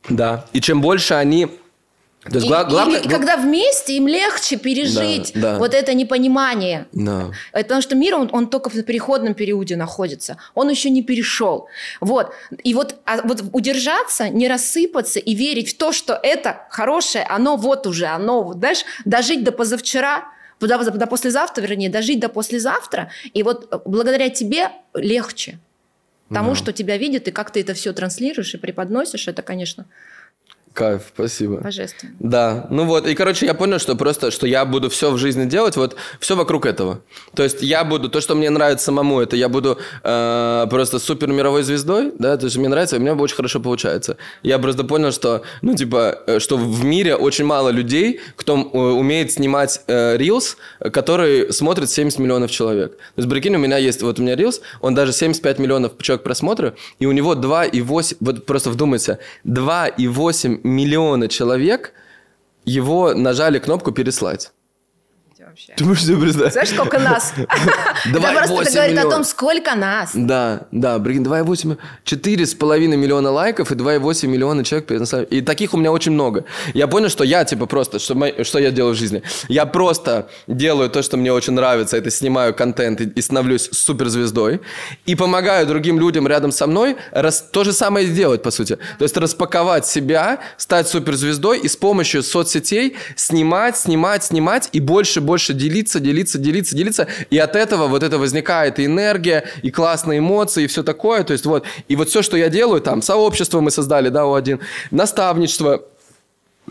Да. И чем больше они то есть, и, гла- главное, и, и когда вместе им легче пережить да, да. вот это непонимание. Да. Потому что мир, он, он только в переходном периоде находится. Он еще не перешел. Вот. И вот, а вот удержаться, не рассыпаться и верить в то, что это хорошее, оно вот уже, оно, вот, знаешь, дожить до позавчера, до, до послезавтра, вернее, дожить до послезавтра. И вот благодаря тебе легче. Тому, да. что тебя видят, и как ты это все транслируешь и преподносишь, это, конечно, Кайф, спасибо. Божественно. Да, ну вот, и, короче, я понял, что просто, что я буду все в жизни делать, вот, все вокруг этого. То есть я буду, то, что мне нравится самому, это я буду э, просто супер мировой звездой, да, то есть мне нравится, и у меня очень хорошо получается. Я просто понял, что, ну, типа, э, что в мире очень мало людей, кто э, умеет снимать э, рилс, который смотрит 70 миллионов человек. То есть, прикинь, у меня есть, вот у меня рилс, он даже 75 миллионов человек просмотра, и у него 2,8, вот просто вдумайся, 2,8 миллиона человек его нажали кнопку «Переслать». Вообще. Ты можешь себе представить? Знаешь, сколько нас? [LAUGHS] Это просто говорит о том, сколько нас. Да, да, прикинь, 2,8, 4,5 миллиона лайков и 2,8 миллиона человек. И таких у меня очень много. Я понял, что я, типа, просто, что, что я делаю в жизни? Я просто делаю то, что мне очень нравится, это снимаю контент и, и становлюсь суперзвездой, и помогаю другим людям рядом со мной раз, то же самое сделать, по сути. То есть распаковать себя, стать суперзвездой и с помощью соцсетей снимать, снимать, снимать и больше, больше больше делиться, делиться, делиться, делиться, и от этого вот это возникает и энергия, и классные эмоции, и все такое, то есть вот, и вот все, что я делаю, там, сообщество мы создали, да, у один, наставничество,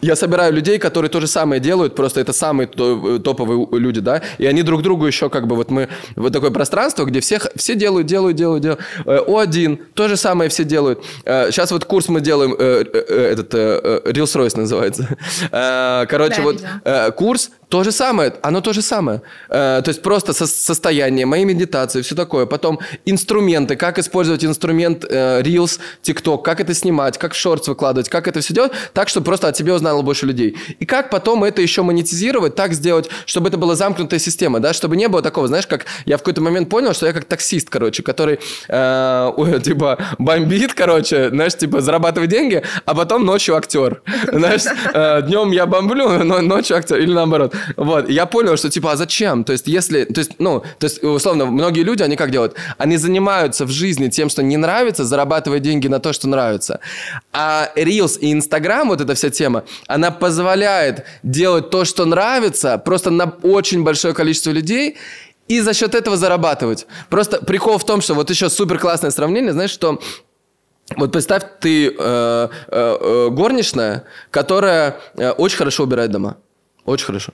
я собираю людей, которые то же самое делают, просто это самые топовые люди, да, и они друг другу еще как бы вот мы вот такое пространство, где всех все делают, делают, делают, делают. О1 то же самое все делают. Сейчас вот курс мы делаем, э, э, этот Reels Royce называется. [LAUGHS] Короче, да, вот курс то же самое, оно то же самое. Э, то есть просто со состояние, мои медитации, все такое. Потом инструменты, как использовать инструмент э, Reels, TikTok, как это снимать, как в шортс выкладывать, как это все делать, так, чтобы просто о тебе узнало больше людей. И как потом это еще монетизировать, так сделать, чтобы это была замкнутая система, да, чтобы не было такого, знаешь, как я в какой-то момент понял, что я как таксист, короче, который, э, [LAUGHS] типа, бомбит, короче, знаешь, типа, зарабатывает деньги, а потом ночью актер. [LAUGHS] Знаешь, э, днем я бомблю, но ночью актер, или наоборот. Вот, я понял, что типа, а зачем? То есть, если, то есть, ну, то есть, условно, многие люди, они как делают? Они занимаются в жизни тем, что не нравится, зарабатывая деньги на то, что нравится. А Reels и Instagram, вот эта вся тема, она позволяет делать то, что нравится, просто на очень большое количество людей, и за счет этого зарабатывать. Просто прикол в том, что вот еще супер классное сравнение, знаешь, что вот представь, ты э, э, э, горничная, которая э, очень хорошо убирает дома. Очень хорошо.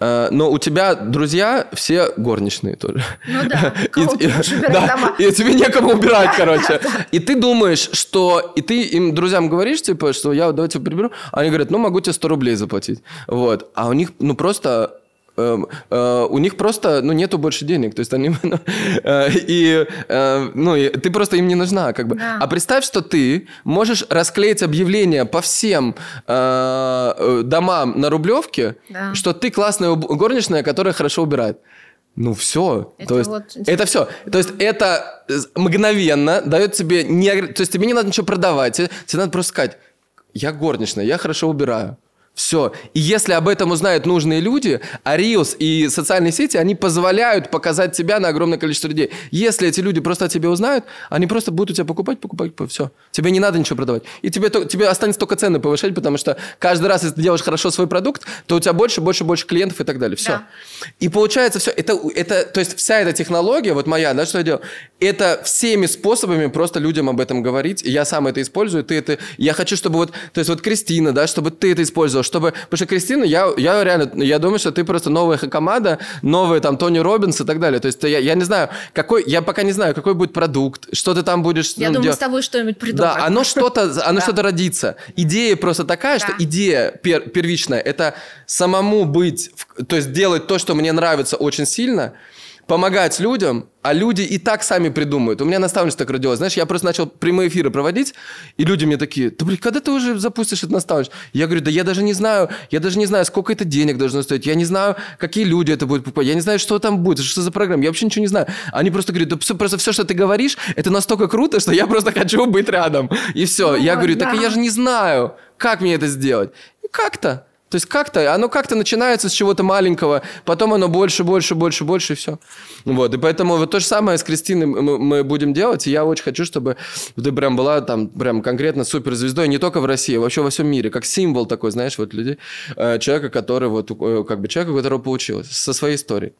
Э, но у тебя друзья все горничные тоже. Ну да, кого и, да, дома. И тебе некому убирать, [LAUGHS] короче. И ты думаешь, что... И ты им, друзьям, говоришь, типа, что я давайте приберу. Они говорят, ну, могу тебе 100 рублей заплатить. Вот. А у них, ну, просто у них просто, ну, нету больше денег, то есть они, [LAUGHS] ну, э, и, э, ну, и ты просто им не нужна, как бы. Да. А представь, что ты можешь расклеить объявление по всем домам на Рублевке, да. что ты классная горничная, которая хорошо убирает. Ну все, это то есть вот... это все, то есть это мгновенно дает тебе не, то есть тебе не надо ничего продавать, тебе надо просто сказать, я горничная, я хорошо убираю. Все. И если об этом узнают нужные люди, а Reels и социальные сети, они позволяют показать тебя на огромное количество людей. Если эти люди просто о тебе узнают, они просто будут у тебя покупать, покупать, все. Тебе не надо ничего продавать. И тебе, тебе останется только цены повышать, потому что каждый раз, если ты делаешь хорошо свой продукт, то у тебя больше, больше, больше клиентов и так далее. Все. Да. И получается все. Это, это, то есть вся эта технология, вот моя, да, что я делаю, это всеми способами просто людям об этом говорить. И я сам это использую, ты это... Я хочу, чтобы вот... То есть вот Кристина, да, чтобы ты это использовал, чтобы... Потому что Кристина, я, я реально, я думаю, что ты просто новая команда, новый там Тони Робинс и так далее. То есть я, я не знаю, какой, я пока не знаю, какой будет продукт, что ты там будешь... Я ну, думаю, делать. с тобой что-нибудь придумаем. Да, оно что-то, оно что-то родится. Идея просто такая, что идея пер, первичная, это самому быть, то есть делать то, что мне нравится очень сильно, помогать людям, а люди и так сами придумают. У меня наставничество так родилось. Знаешь, я просто начал прямые эфиры проводить, и люди мне такие, да, блин, когда ты уже запустишь это наставничество? Я говорю, да я даже не знаю, я даже не знаю, сколько это денег должно стоить, я не знаю, какие люди это будут покупать, я не знаю, что там будет, что за программа, я вообще ничего не знаю. Они просто говорят, да все, просто все, что ты говоришь, это настолько круто, что я просто хочу быть рядом. И все. Ну, я говорю, так да. я же не знаю, как мне это сделать. И как-то. То есть как-то, оно как-то начинается с чего-то маленького, потом оно больше, больше, больше, больше, и все. Вот, и поэтому вот то же самое с Кристиной мы, мы будем делать, и я очень хочу, чтобы ты прям была там прям конкретно суперзвездой, не только в России, а вообще во всем мире, как символ такой, знаешь, вот людей, э, человека, который вот, э, как бы человека, у которого получилось, со своей историей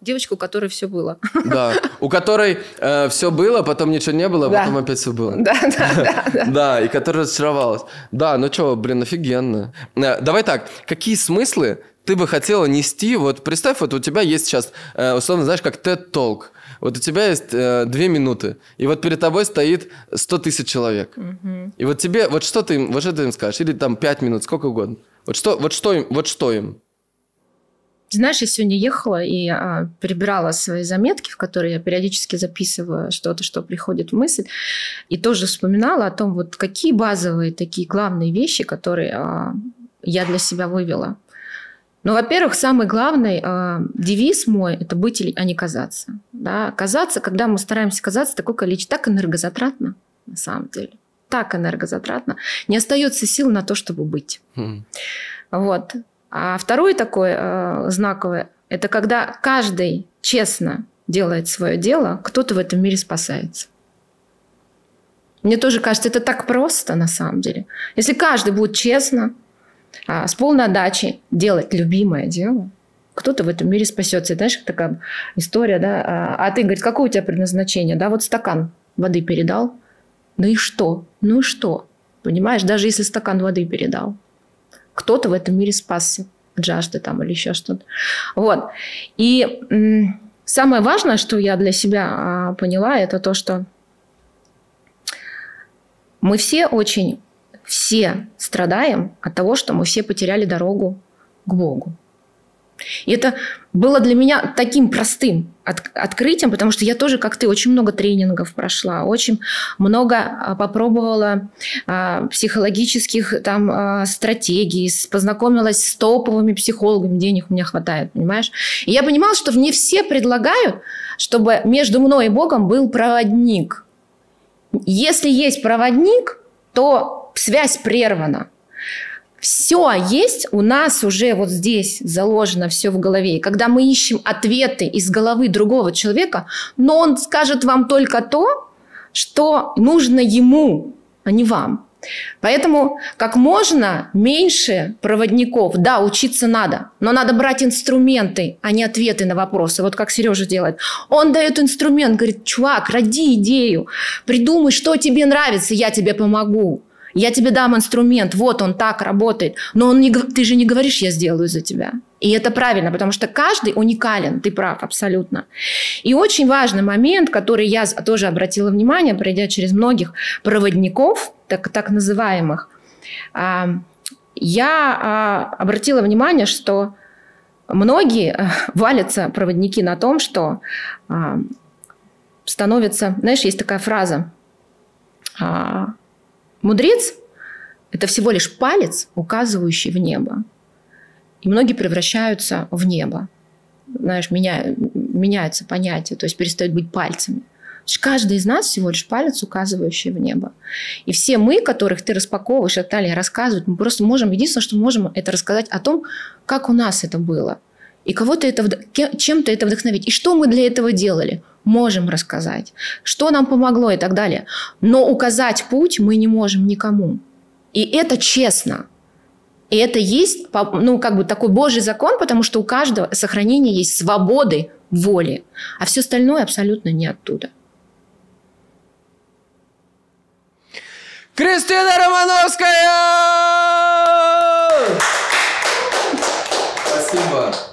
девочку, у которой все было. Да, у которой э, все было, потом ничего не было, а да. потом опять все было. Да, да, да. Да, [LAUGHS] да и которая разочаровалась. Да, ну что, блин, офигенно. Э, давай так, какие смыслы ты бы хотела нести? Вот представь, вот у тебя есть сейчас, э, условно, знаешь, как TED Talk. Вот у тебя есть э, две минуты, и вот перед тобой стоит 100 тысяч человек. Угу. И вот тебе, вот что ты им, вот что ты им скажешь? Или там пять минут, сколько угодно. Вот что, вот что им, вот что им? Знаешь, я сегодня ехала и а, перебирала свои заметки, в которые я периодически записываю что-то, что приходит в мысль, и тоже вспоминала о том, вот какие базовые такие главные вещи, которые а, я для себя вывела? Ну, во-первых, самый главный э, девиз мой – это быть, а не казаться. Да? Казаться, когда мы стараемся казаться, такое количество, так энергозатратно, на самом деле. Так энергозатратно. Не остается сил на то, чтобы быть. Mm. Вот. А второй такой э, знаковый – это когда каждый честно делает свое дело, кто-то в этом мире спасается. Мне тоже кажется, это так просто на самом деле. Если каждый будет честно, а, с полной отдачей делать любимое дело, кто-то в этом мире спасется. И знаешь, такая история, да? А, а ты, говорит, какое у тебя предназначение? Да, вот стакан воды передал. Ну и что? Ну и что? Понимаешь, даже если стакан воды передал, кто-то в этом мире спасся от там или еще что-то. Вот. И м- самое важное, что я для себя а, поняла, это то, что мы все очень, все страдаем от того, что мы все потеряли дорогу к Богу. И это было для меня таким простым от, открытием, потому что я тоже, как ты, очень много тренингов прошла, очень много а, попробовала а, психологических там а, стратегий, познакомилась с топовыми психологами, денег у меня хватает, понимаешь? И я понимала, что мне все предлагают, чтобы между мной и Богом был проводник – если есть проводник, то связь прервана. Все есть у нас уже вот здесь заложено все в голове. И когда мы ищем ответы из головы другого человека, но он скажет вам только то, что нужно ему, а не вам. Поэтому как можно меньше проводников. Да, учиться надо, но надо брать инструменты, а не ответы на вопросы. Вот как Сережа делает. Он дает инструмент, говорит, чувак, роди идею, придумай, что тебе нравится, я тебе помогу. Я тебе дам инструмент, вот он так работает. Но он не, ты же не говоришь, я сделаю за тебя. И это правильно, потому что каждый уникален, ты прав абсолютно. И очень важный момент, который я тоже обратила внимание, пройдя через многих проводников, так, так называемых, а, я а, обратила внимание, что многие э, валятся проводники на том, что а, становится, знаешь, есть такая фраза, мудрец – это всего лишь палец, указывающий в небо. И многие превращаются в небо. Знаешь, меня, меняется понятие, то есть перестают быть пальцами. Каждый из нас всего лишь палец, указывающий в небо. И все мы, которых ты распаковываешь и далее рассказывать, мы просто можем, единственное, что можем, это рассказать о том, как у нас это было. И кого-то это, чем-то это вдохновить. И что мы для этого делали? Можем рассказать. Что нам помогло и так далее. Но указать путь мы не можем никому. И это честно. И это есть, ну, как бы такой Божий закон, потому что у каждого сохранения есть свободы воли, а все остальное абсолютно не оттуда. Кристина Романовская!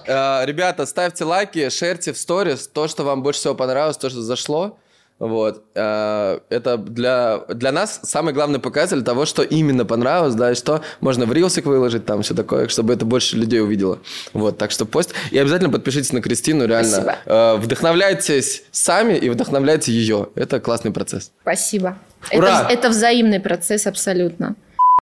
Э, ребята, ставьте лайки, шерьте в сторис то, что вам больше всего понравилось, то, что зашло. Вот. Э, это для, для нас самый главный показатель того, что именно понравилось, да, и что можно в рилсик выложить, там все такое, чтобы это больше людей увидело. Вот, так что пост. И обязательно подпишитесь на Кристину, реально. Спасибо. Э, вдохновляйтесь сами и вдохновляйте ее. Это классный процесс. Спасибо. Ура! Это, это взаимный процесс абсолютно.